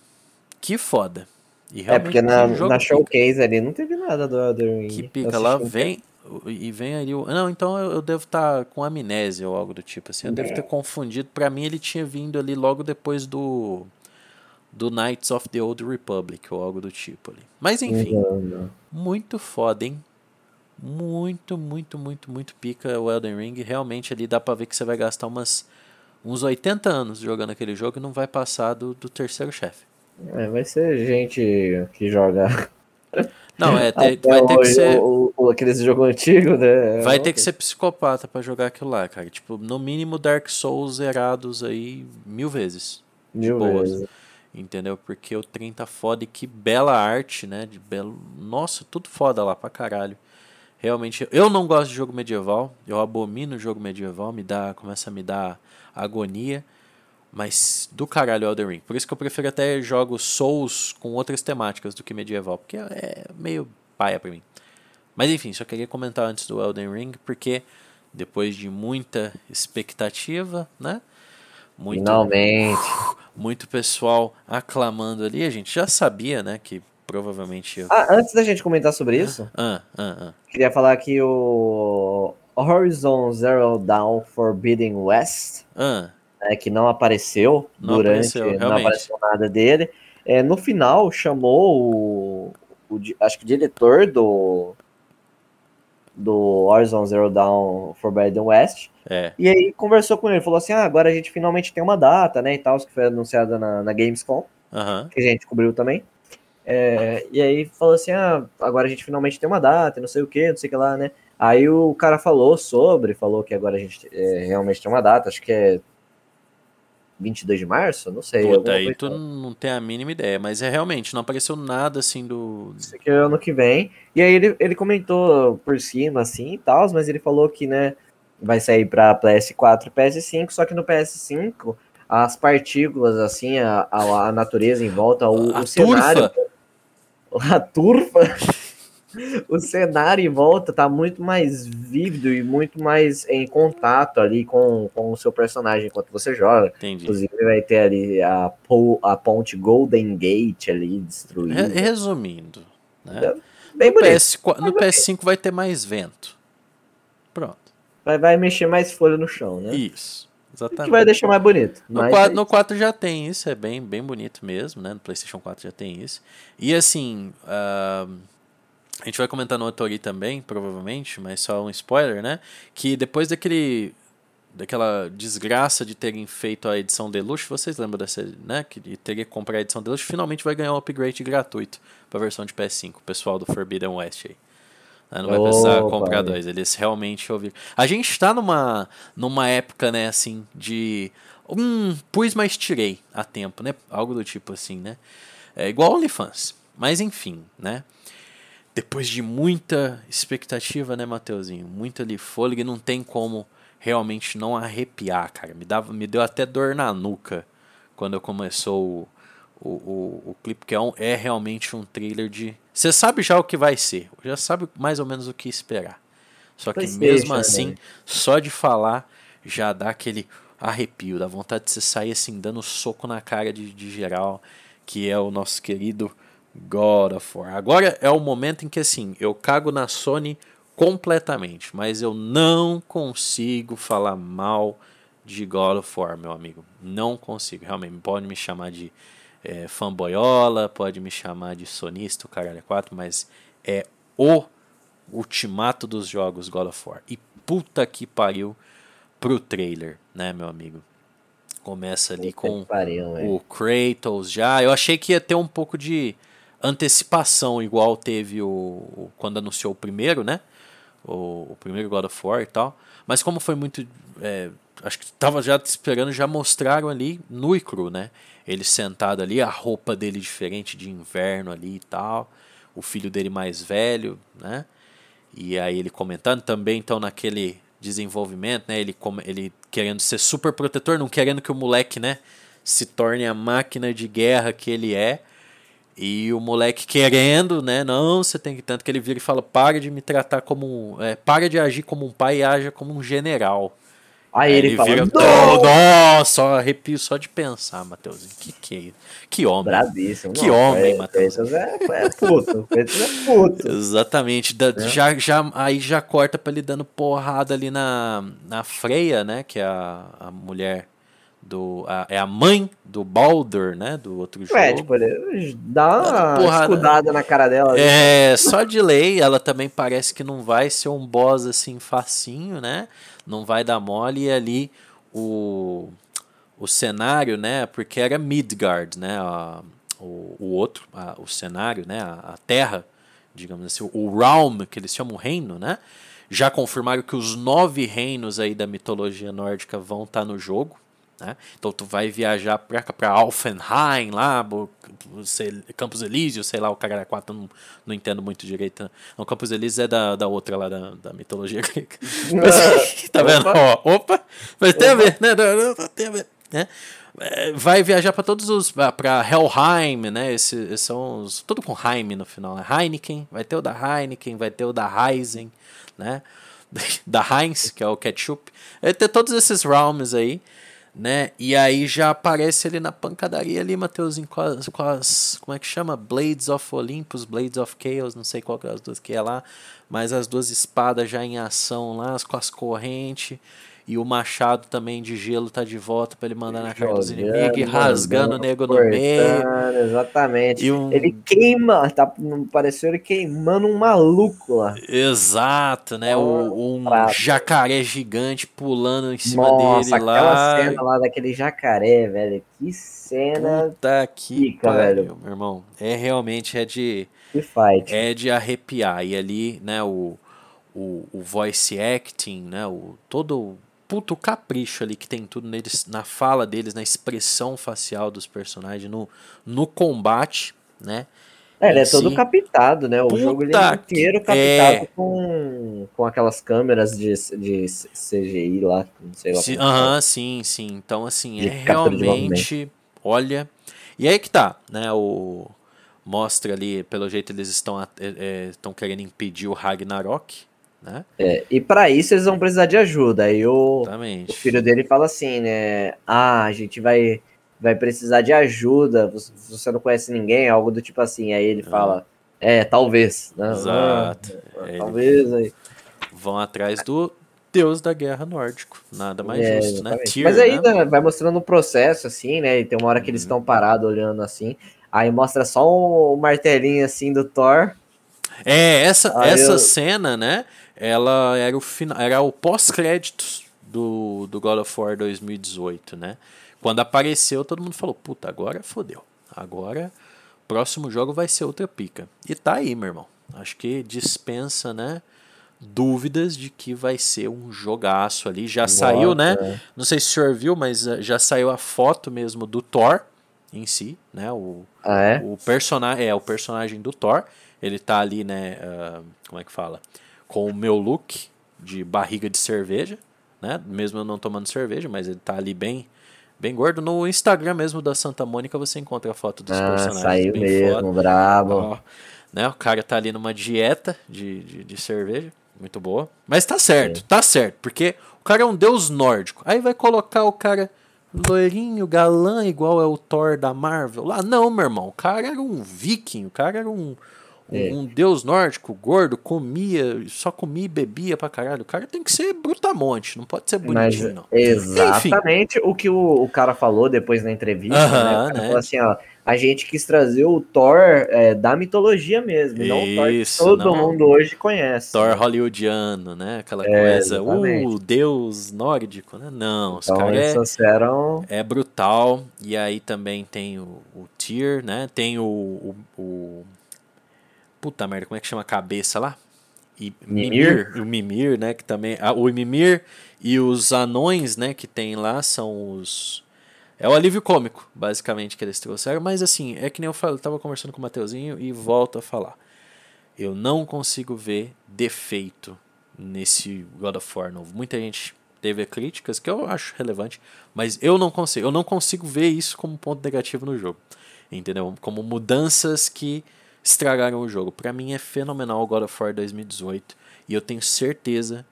que foda. é porque na, na showcase ali não teve nada do Elden Ring. Que pica, lá vem. E vem ali o. Não, então eu, devo estar tá com amnésia ou algo do tipo assim. Eu é. devo ter confundido. Pra mim ele tinha vindo ali logo depois do. Do Knights of the Old Republic ou algo do tipo ali. Mas enfim. Não, não. Muito foda, hein? Muito, muito, muito, muito pica o Elden Ring. Realmente ali dá pra ver que você vai gastar umas, uns 80 anos jogando aquele jogo e não vai passar do, do terceiro chefe. É, vai ser gente que joga. Não, é, ter, vai ter que ser. O, o, aquele jogo antigo, né? Vai ter que ser psicopata para jogar aquilo lá, cara. Tipo, no mínimo Dark Souls zerados aí mil vezes. Mil vezes. Entendeu? Porque o trem tá foda e que bela arte, né? De belo... Nossa, tudo foda lá pra caralho. Realmente, eu não gosto de jogo medieval. Eu abomino o jogo medieval, me dá, começa a me dar agonia. Mas do caralho Elden Ring. Por isso que eu prefiro até jogos Souls com outras temáticas do que medieval. Porque é meio paia pra mim. Mas enfim, só queria comentar antes do Elden Ring, porque depois de muita expectativa, né? Muito, Finalmente. Muito pessoal aclamando ali. A gente já sabia, né? Que provavelmente. Eu... Ah, antes da gente comentar sobre isso, ah, ah, ah. queria falar que o Horizon Zero Dawn Forbidden West, ah. né, que não apareceu não durante. Apareceu, não apareceu nada dele. É, no final, chamou o, o, Acho que o diretor do. Do Horizon Zero Dawn Forbidden West é. E aí conversou com ele, falou assim: ah, agora a gente finalmente tem uma data, né? E tal, que foi anunciada na, na Gamescom, que a gente cobriu também. É, e aí falou assim: ah, agora a gente finalmente tem uma data, não sei o que, não sei o que lá, né? Aí o cara falou sobre, falou que agora a gente é, realmente tem uma data, acho que é 22 de março? Não sei. Puta, aí tu não tem a mínima ideia, mas é realmente, não apareceu nada assim do. Isso aqui é ano que vem. E aí ele, ele comentou por cima assim e tal, mas ele falou que, né, vai sair para PS4 e PS5, só que no PS5 as partículas, assim, a, a, a natureza em volta, o, a o cenário. A turfa. o cenário em volta tá muito mais vívido e muito mais em contato ali com, com o seu personagem enquanto você joga. Entendi. Inclusive vai ter ali a, a ponte Golden Gate ali destruída. Resumindo, né? Bem no, PS4, no PS5 vai ter mais vento. Pronto vai, vai mexer mais folha no chão, né? Isso. Exatamente. Que vai deixar mais bonito. No, 4, é no 4 já tem isso, é bem, bem bonito mesmo, né? No PlayStation 4 já tem isso. E assim, uh, a gente vai comentar no Otori também, provavelmente, mas só um spoiler, né? Que depois daquele daquela desgraça de terem feito a edição Deluxe, vocês lembram dessa, né? Que teria que comprar a edição Deluxe, finalmente vai ganhar um upgrade gratuito para a versão de PS5, o pessoal do Forbidden West aí. Não vai precisar Opa, comprar dois. Eles realmente ouviram. A gente está numa, numa época, né, assim, de. Hum, pus, mas tirei a tempo, né? Algo do tipo assim, né? É igual OnlyFans. Mas enfim, né? Depois de muita expectativa, né, Mateuzinho? Muita ali fôlego, não tem como realmente não arrepiar, cara. Me, dava, me deu até dor na nuca quando começou o, o, o clipe, que é, um, é realmente um trailer de. Você sabe já o que vai ser, já sabe mais ou menos o que esperar. Só que mesmo assim, né? só de falar já dá aquele arrepio, dá vontade de você sair assim, dando soco na cara de, de geral, que é o nosso querido God of War. Agora é o momento em que assim, eu cago na Sony completamente, mas eu não consigo falar mal de God of War, meu amigo. Não consigo, realmente. Pode me chamar de é, fanboyola, pode me chamar de sonista, o caralho 4, é mas é o ultimato dos jogos God of War. E puta que pariu pro trailer, né, meu amigo? Começa ali puta com pariu, o Kratos já. Eu achei que ia ter um pouco de antecipação, igual teve o, o quando anunciou o primeiro, né? O, o, primeiro God of War e tal. Mas como foi muito. É, acho que tava já esperando, já mostraram ali nu e cru, né? ele sentado ali, a roupa dele diferente de inverno ali e tal, o filho dele mais velho, né? E aí ele comentando também, então, naquele desenvolvimento, né? Ele, ele querendo ser super protetor, não querendo que o moleque, né? Se torne a máquina de guerra que ele é. E o moleque querendo, né? Não, você tem que. Tanto que ele vira e fala: para de me tratar como. É, para de agir como um pai e haja como um general. Aí ele, ele fala, vira, nossa, arrepio só de pensar, Matheusinho. Que que é Que homem. Bravíssimo. Que não, homem, é, Matheus. É, é puto. é puto. Exatamente. Da, é. já, já, aí já corta pra ele dando porrada ali na, na Freia, né? Que é a, a mulher do. A, é a mãe do Baldur, né? Do outro jogo. É, tipo, ele dá uma escudada na cara dela. É, só de lei, ela também parece que não vai ser um boss assim facinho, né? Não vai dar mole e ali o, o cenário, né, porque era Midgard, né, a, o, o outro, a, o cenário, né, a, a terra digamos assim, o realm, que eles chamam reino, né? Já confirmaram que os nove reinos aí da mitologia nórdica vão estar tá no jogo. Né? Então tu vai viajar para Alfenheim lá, Campos Elíseos, sei lá, o cara 4 não, não entendo muito direito. Não, Campos Elíseos é da, da outra lá da, da mitologia grega. Mas, tá vendo? Opa, Ó, opa mas tem a ver, né? Tem a ver, né? É, vai viajar para todos os para Helheim, né? Esses são os tudo com Heim no final, né? Heineken, vai ter o da Heineken, vai ter o da Heisen, né? Da Heinz, que é o ketchup. Vai ter todos esses realms aí né? E aí já aparece ali na pancadaria ali, Mateuzinho, com as, com as, como é que chama? Blades of Olympus, Blades of Chaos, não sei qual que é as duas que é lá, mas as duas espadas já em ação lá, com as correntes. E o machado também de gelo tá de volta para ele mandar na cara dos inimigos e rasgando o nego no meio. Exatamente. Um... Ele queima, tá, pareceu ele queimando um maluco lá. Exato, né? um jacaré gigante pulando em cima Nossa, dele lá. Aquela cena lá daquele jacaré, velho. Que cena. Puta que pica, velho. meu irmão. É realmente é de. Que fight. É de arrepiar. E ali, né, o. O, o voice acting, né, o, todo puto capricho ali que tem tudo neles, na fala deles, na expressão facial dos personagens, no, no combate, né? É, ele é todo si. captado, né? O Puta jogo ele é inteiro captado é... com, com aquelas câmeras de, de CGI lá, não sei lá. Sim, aham, sim, sim. Então, assim, de é realmente. Olha. E aí que tá, né? O. Mostra ali, pelo jeito eles estão, é, é, estão querendo impedir o Ragnarok, né? É, e para isso eles vão precisar de ajuda. Aí o, o, filho dele fala assim, né? Ah, a gente vai, vai precisar de ajuda. Você não conhece ninguém, algo do tipo assim. Aí ele ah. fala, é, talvez. Né? Exato. Ah, é, talvez aí. Vão atrás do deus da guerra nórdico. Nada mais é, justo, né? Tyr, Mas aí né? vai mostrando o um processo, assim, né? E tem uma hora que eles uhum. estão parados olhando assim. Aí mostra só o um martelinho assim do Thor. É, essa, essa eu... cena, né? Ela era o final, era o pós-créditos do, do God of War 2018, né? Quando apareceu, todo mundo falou: "Puta, agora fodeu. Agora próximo jogo vai ser outra pica". E tá aí, meu irmão. Acho que dispensa, né? Dúvidas de que vai ser um jogaço ali. Já Nossa. saiu, né? Não sei se o senhor viu, mas eh, já saiu a foto mesmo do Thor em si, né? O, ah, é? o personagem é o personagem do Thor. Ele tá ali, né? Uh, como é que fala? Com o meu look de barriga de cerveja, né? Mesmo eu não tomando cerveja, mas ele tá ali bem bem gordo. No Instagram mesmo da Santa Mônica você encontra a foto dos ah, personagens. Saiu bem mesmo, foda. brabo. Ó, né? O cara tá ali numa dieta de, de, de cerveja, muito boa. Mas tá certo, tá certo, porque o cara é um deus nórdico. Aí vai colocar o cara loirinho, galã, igual é o Thor da Marvel. Lá, não, meu irmão. O cara era um viking, o cara era um, é. Um deus nórdico, gordo, comia, só comia e bebia pra caralho. O cara tem que ser brutamonte, não pode ser bonitinho, Mas, não. Exatamente Enfim. o que o, o, cara falou depois na entrevista, uh -huh, né? O né? falou assim, ó, a gente quis trazer o Thor é, da mitologia mesmo, Isso, não o Thor que todo não, mundo hoje conhece. Thor hollywoodiano, né? Aquela é, coisa, uh, deus nórdico, né? Não, os então, caras é, eram... é brutal. E aí também tem o, o Tyr, né? Tem o, o, o Puta merda, como é que chama a cabeça lá? E Mimir, Mimir o Mimir, né, que também, ah, o Mimir e os anões, né, que tem lá são os é o alívio cômico, basicamente, que eles trouxeram, mas assim, é que nem eu falei, eu tava conversando com o Mateuzinho e volto a falar. Eu não consigo ver defeito nesse God of War novo. Muita gente teve críticas que eu acho relevante, mas eu não consigo, eu não consigo ver isso como ponto negativo no jogo. Entendeu? Como mudanças que estragaram o jogo. Para mim é fenomenal o God of War 2018 e eu tenho certeza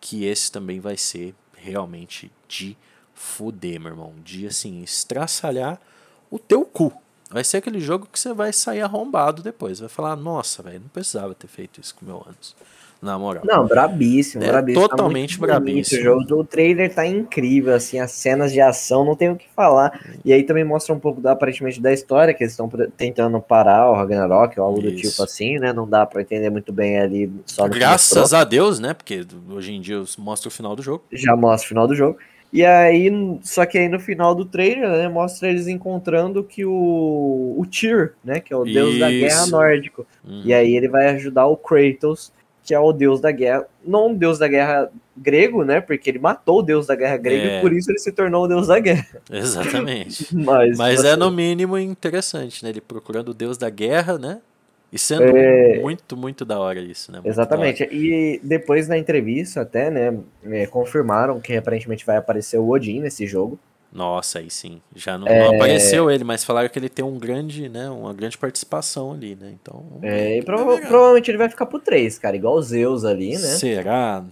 que esse também vai ser realmente de fuder, meu irmão. De assim, estraçalhar o teu cu. Vai ser aquele jogo que você vai sair arrombado depois. Vai falar, nossa, velho, não precisava ter feito isso com meu anos na moral. Não, brabíssimo, é brabíssimo. Tá totalmente tá brabíssimo. O jogo trailer tá incrível, assim, as cenas de ação não tem o que falar. E aí também mostra um pouco da, aparentemente da história, que eles estão tentando parar o Ragnarok ou algo Isso. do tipo assim, né? Não dá para entender muito bem ali só Graças a Deus, né? Porque hoje em dia mostra o final do jogo. Já mostra o final do jogo. E aí, só que aí no final do trailer, né, mostra eles encontrando que o, o Tyr, né, que é o deus Isso. da guerra nórdico. Uhum. E aí ele vai ajudar o Kratos, que é o deus da guerra, não o deus da guerra grego, né, porque ele matou o deus da guerra grega é. e por isso ele se tornou o deus da guerra. Exatamente. Mas, Mas é no mínimo interessante, né, ele procurando o deus da guerra, né, e sendo é... muito, muito da hora isso, né? Muito Exatamente. E depois na entrevista até, né, é, confirmaram que aparentemente vai aparecer o Odin nesse jogo. Nossa, aí sim. Já não, é... não, apareceu ele, mas falaram que ele tem um grande, né, uma grande participação ali, né? Então. É, e prova provavelmente ele vai ficar pro 3, cara, igual o Zeus ali, né? Será?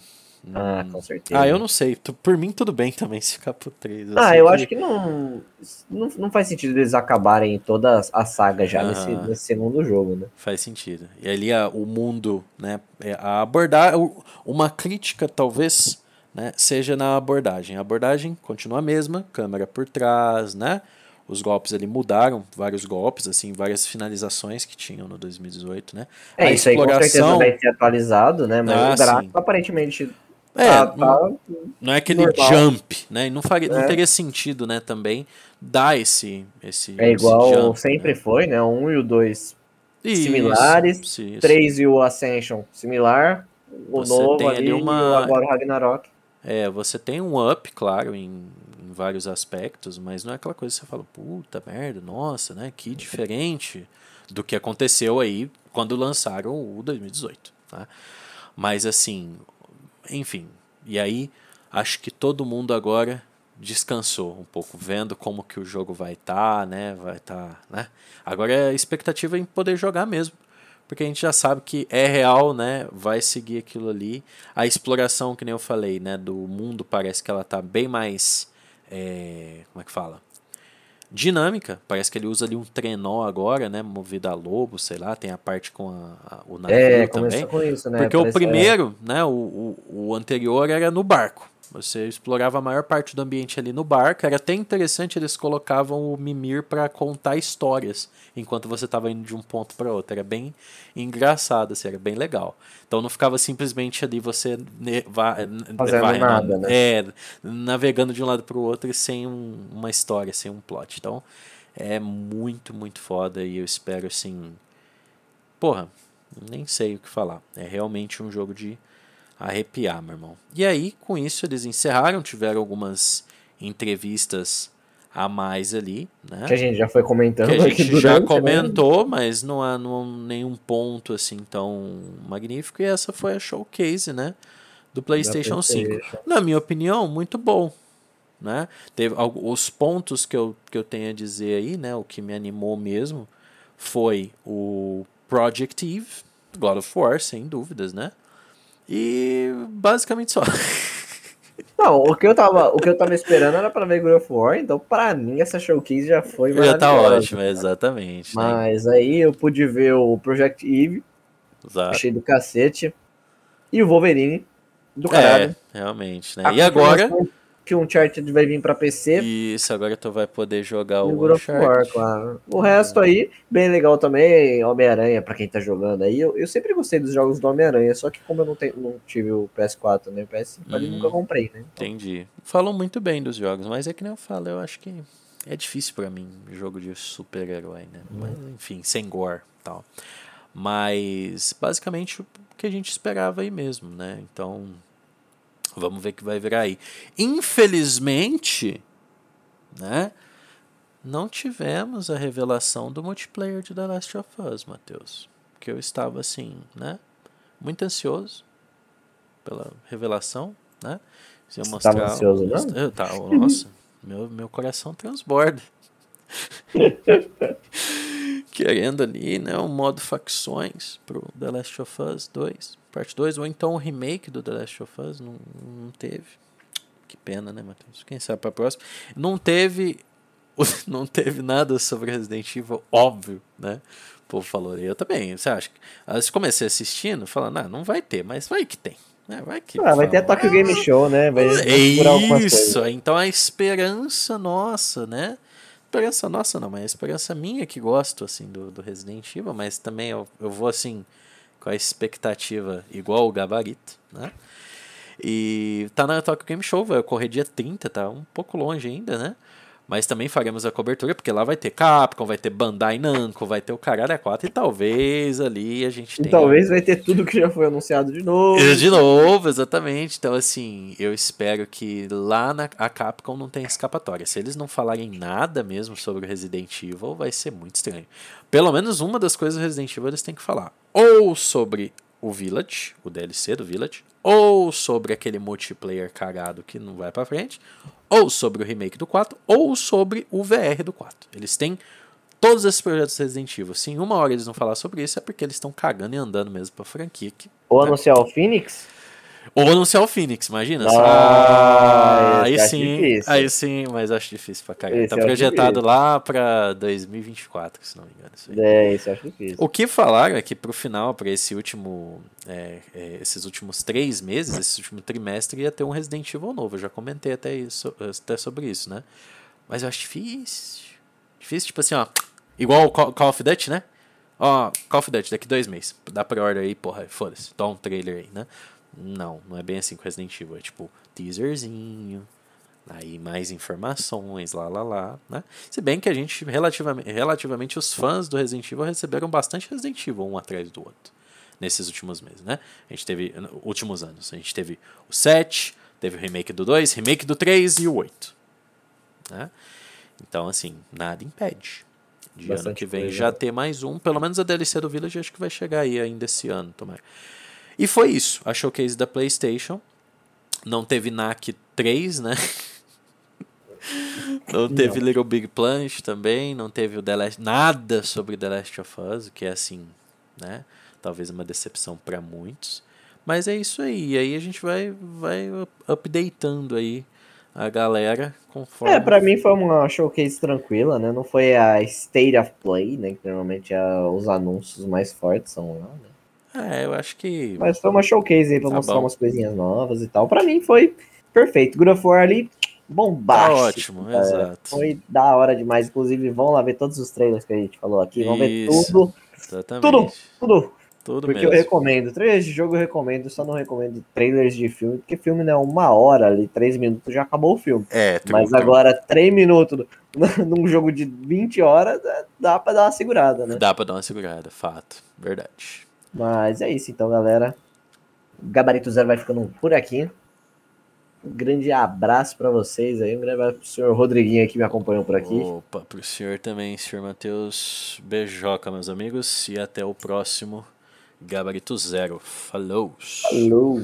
Ah, com certeza. Ah, eu não sei. Por mim, tudo bem também se ficar pro 3. Eu ah, eu que... acho que não, não. Não faz sentido eles acabarem toda a saga já ah, nesse, nesse segundo jogo, né? Faz sentido. E ali a, o mundo, né? É, a abordar. Uma crítica, talvez, né, seja na abordagem. A abordagem continua a mesma, câmera por trás, né? Os golpes ali mudaram, vários golpes, assim, várias finalizações que tinham no 2018, né? É, a isso exploração... aí com certeza vai ser atualizado, né? Mas ah, o gráfico sim. aparentemente é, tá, tá não, não, é aquele normal. jump, né? Não, faria, é. não teria sentido, né, também dar esse. esse é igual esse jump, sempre né? foi, né? O 1 e o 2 similares. Isso, três e o Ascension similar. O você novo ali, uma... agora o Ragnarok. É, você tem um up, claro, em, em, vários aspectos, mas não é aquela coisa que você fala, puta merda, nossa, né? Que diferente do que aconteceu aí quando lançaram o 2018. Tá? Mas assim, enfim, e aí acho que todo mundo agora descansou um pouco, vendo como que o jogo vai estar, tá, né? Vai estar, tá, né? Agora é a expectativa em poder jogar mesmo, porque a gente já sabe que é real, né? Vai seguir aquilo ali. A exploração, que nem eu falei, né? Do mundo parece que ela tá bem mais, é, como é que fala? dinâmica. Parece que ele usa ali um trenó agora, né? Movido a lobo, sei lá. Tem a parte com a, a, o navio é, também. Com isso, né? Porque Parece o primeiro, é... né? O, o, o anterior era no barco. Você explorava a maior parte do ambiente ali no barco. Era até interessante, eles colocavam o Mimir para contar histórias enquanto você estava indo de um ponto para outro. Era bem engraçado, assim, era bem legal. Então não ficava simplesmente ali você fazendo nada, né? É, navegando de um lado para o outro sem um, uma história, sem um plot. Então é muito, muito foda e eu espero assim. Porra, nem sei o que falar. É realmente um jogo de arrepiar, meu irmão. E aí, com isso, eles encerraram, tiveram algumas entrevistas a mais ali, né? Que a gente já foi comentando. Que a gente já né? comentou, mas não há, não há nenhum ponto assim tão magnífico. E essa foi a showcase, né? Do PlayStation, PlayStation 5. Na minha opinião, muito bom. Né? Teve os pontos que eu, que eu tenho a dizer aí, né? O que me animou mesmo foi o Project Eve, God of War, sem dúvidas, né? E basicamente só. Não, o que eu tava, o que eu tava esperando era para ver God of War, então para mim essa showcase já foi Já tá ótimo, exatamente. Né? Mas né? aí eu pude ver o Project Eve, Exato. achei do cacete, e o Wolverine do caralho. É, realmente, né? A e agora que o Uncharted vai vir para PC. Isso, agora tu vai poder jogar o God of War, claro. O resto aí, bem legal também, Homem-Aranha, para quem tá jogando aí. Eu, eu sempre gostei dos jogos do Homem-Aranha, só que como eu não, tenho, não tive o PS4 nem o PS5, hum, nunca comprei, né? Então... Entendi. Falam muito bem dos jogos, mas é que nem eu falo, eu acho que é difícil para mim jogo de super-herói, né? Hum. Mas, enfim, sem gore tal. Mas basicamente o que a gente esperava aí mesmo, né? Então, Vamos ver o que vai virar aí. Infelizmente, né? Não tivemos a revelação do multiplayer de The Last of Us, Matheus. Que eu estava assim, né? Muito ansioso pela revelação, né? Se eu mostrar, Você ansioso, não? Eu, tá, nossa, meu, meu coração transborda. Querendo ali, né, um modo facções pro The Last of Us 2 parte 2, ou então o remake do The Last of Us, não, não teve. Que pena, né, Matheus? Quem sabe pra próxima. Não teve. Não teve nada sobre Resident Evil, óbvio, né? O povo falou, eu também. Você acha que. Eu comecei assistindo, falando, ah, não vai ter, mas vai que tem. Né? Vai, que, ah, vai ter a Tokyo Game Show, né? Vai, vai isso, então a esperança nossa, né? Esperança nossa não, mas a esperança minha que gosto, assim, do, do Resident Evil, mas também eu, eu vou, assim, com a expectativa igual o gabarito, né? E tá na Tokyo Game Show, vai ocorrer dia 30, tá um pouco longe ainda, né? Mas também faremos a cobertura, porque lá vai ter Capcom, vai ter Bandai Namco, vai ter o caralho a 4 e talvez ali a gente tenha... E talvez vai ter tudo que já foi anunciado de novo. De novo, exatamente. Então, assim, eu espero que lá na a Capcom não tenha escapatória. Se eles não falarem nada mesmo sobre o Resident Evil, vai ser muito estranho. Pelo menos uma das coisas do Resident Evil eles têm que falar. Ou sobre o Village, o DLC do Village, ou sobre aquele multiplayer cagado que não vai para frente, ou sobre o remake do 4, ou sobre o VR do 4. Eles têm todos esses projetos Resident Evil. Se em uma hora eles não falar sobre isso, é porque eles estão cagando e andando mesmo pra franquia. Que, ou né? anunciar o Phoenix? Ou anunciar o Phoenix, imagina. Ah, aí sim, difícil. aí sim, mas acho difícil pra caralho. Tá projetado lá pra 2024, se não me engano. Isso é, isso acho difícil. O que falaram é que pro final, pra esse último, é, é, esses últimos três meses, esse último trimestre, ia ter um Resident Evil novo. Eu já comentei até, isso, até sobre isso, né? Mas eu acho difícil. Difícil, tipo assim, ó. Igual o Call of Duty, né? Ó, Call of Duty, daqui dois meses. Dá pra order aí, porra, foda-se. Dá um trailer aí, né? Não, não é bem assim com Resident Evil. É tipo, teaserzinho, aí mais informações, lá, lá, lá, né? Se bem que a gente, relativamente, relativamente os fãs do Resident Evil receberam bastante Resident Evil um atrás do outro. Nesses últimos meses, né? A gente teve, últimos anos, a gente teve o 7, teve o remake do 2, remake do 3 e o 8. Né? Então, assim, nada impede. De Bastante ano que vem coisa. já ter mais um. Pelo menos a DLC do Village acho que vai chegar aí ainda esse ano, tomara. E foi isso, a showcase da PlayStation. Não teve NAC 3, né? não teve não. Little Big Planet também, não teve o The Last, nada sobre The Last of Us, que é assim, né? Talvez uma decepção para muitos. Mas é isso aí. E aí a gente vai vai updatando aí a galera conforme. É, pra mim foi uma showcase tranquila, né? Não foi a State of Play, né? Que normalmente é os anúncios mais fortes são lá, né? É, eu acho que. Mas foi uma showcase aí pra tá mostrar bom. umas coisinhas novas e tal. Pra mim foi perfeito. God of War ali, bombástico. Tá ótimo, cara. exato. Foi da hora demais. Inclusive, vão lá ver todos os trailers que a gente falou aqui. Vão ver tudo. Exatamente. Tudo, tudo. Tudo porque mesmo. eu recomendo. Trailers de jogo eu recomendo, só não recomendo trailers de filme, porque filme não é uma hora ali, três minutos já acabou o filme. É, Mas agora, três minutos num jogo de 20 horas, dá pra dar uma segurada, né? Dá pra dar uma segurada, fato. Verdade. Mas é isso então, galera. Gabarito Zero vai ficando por aqui. Um grande abraço para vocês aí. Um grande abraço pro senhor Rodriguinho que me acompanhou por aqui. Opa, pro senhor também, senhor Matheus. Beijoca, meus amigos. E até o próximo Gabarito Zero. Falou! Falou!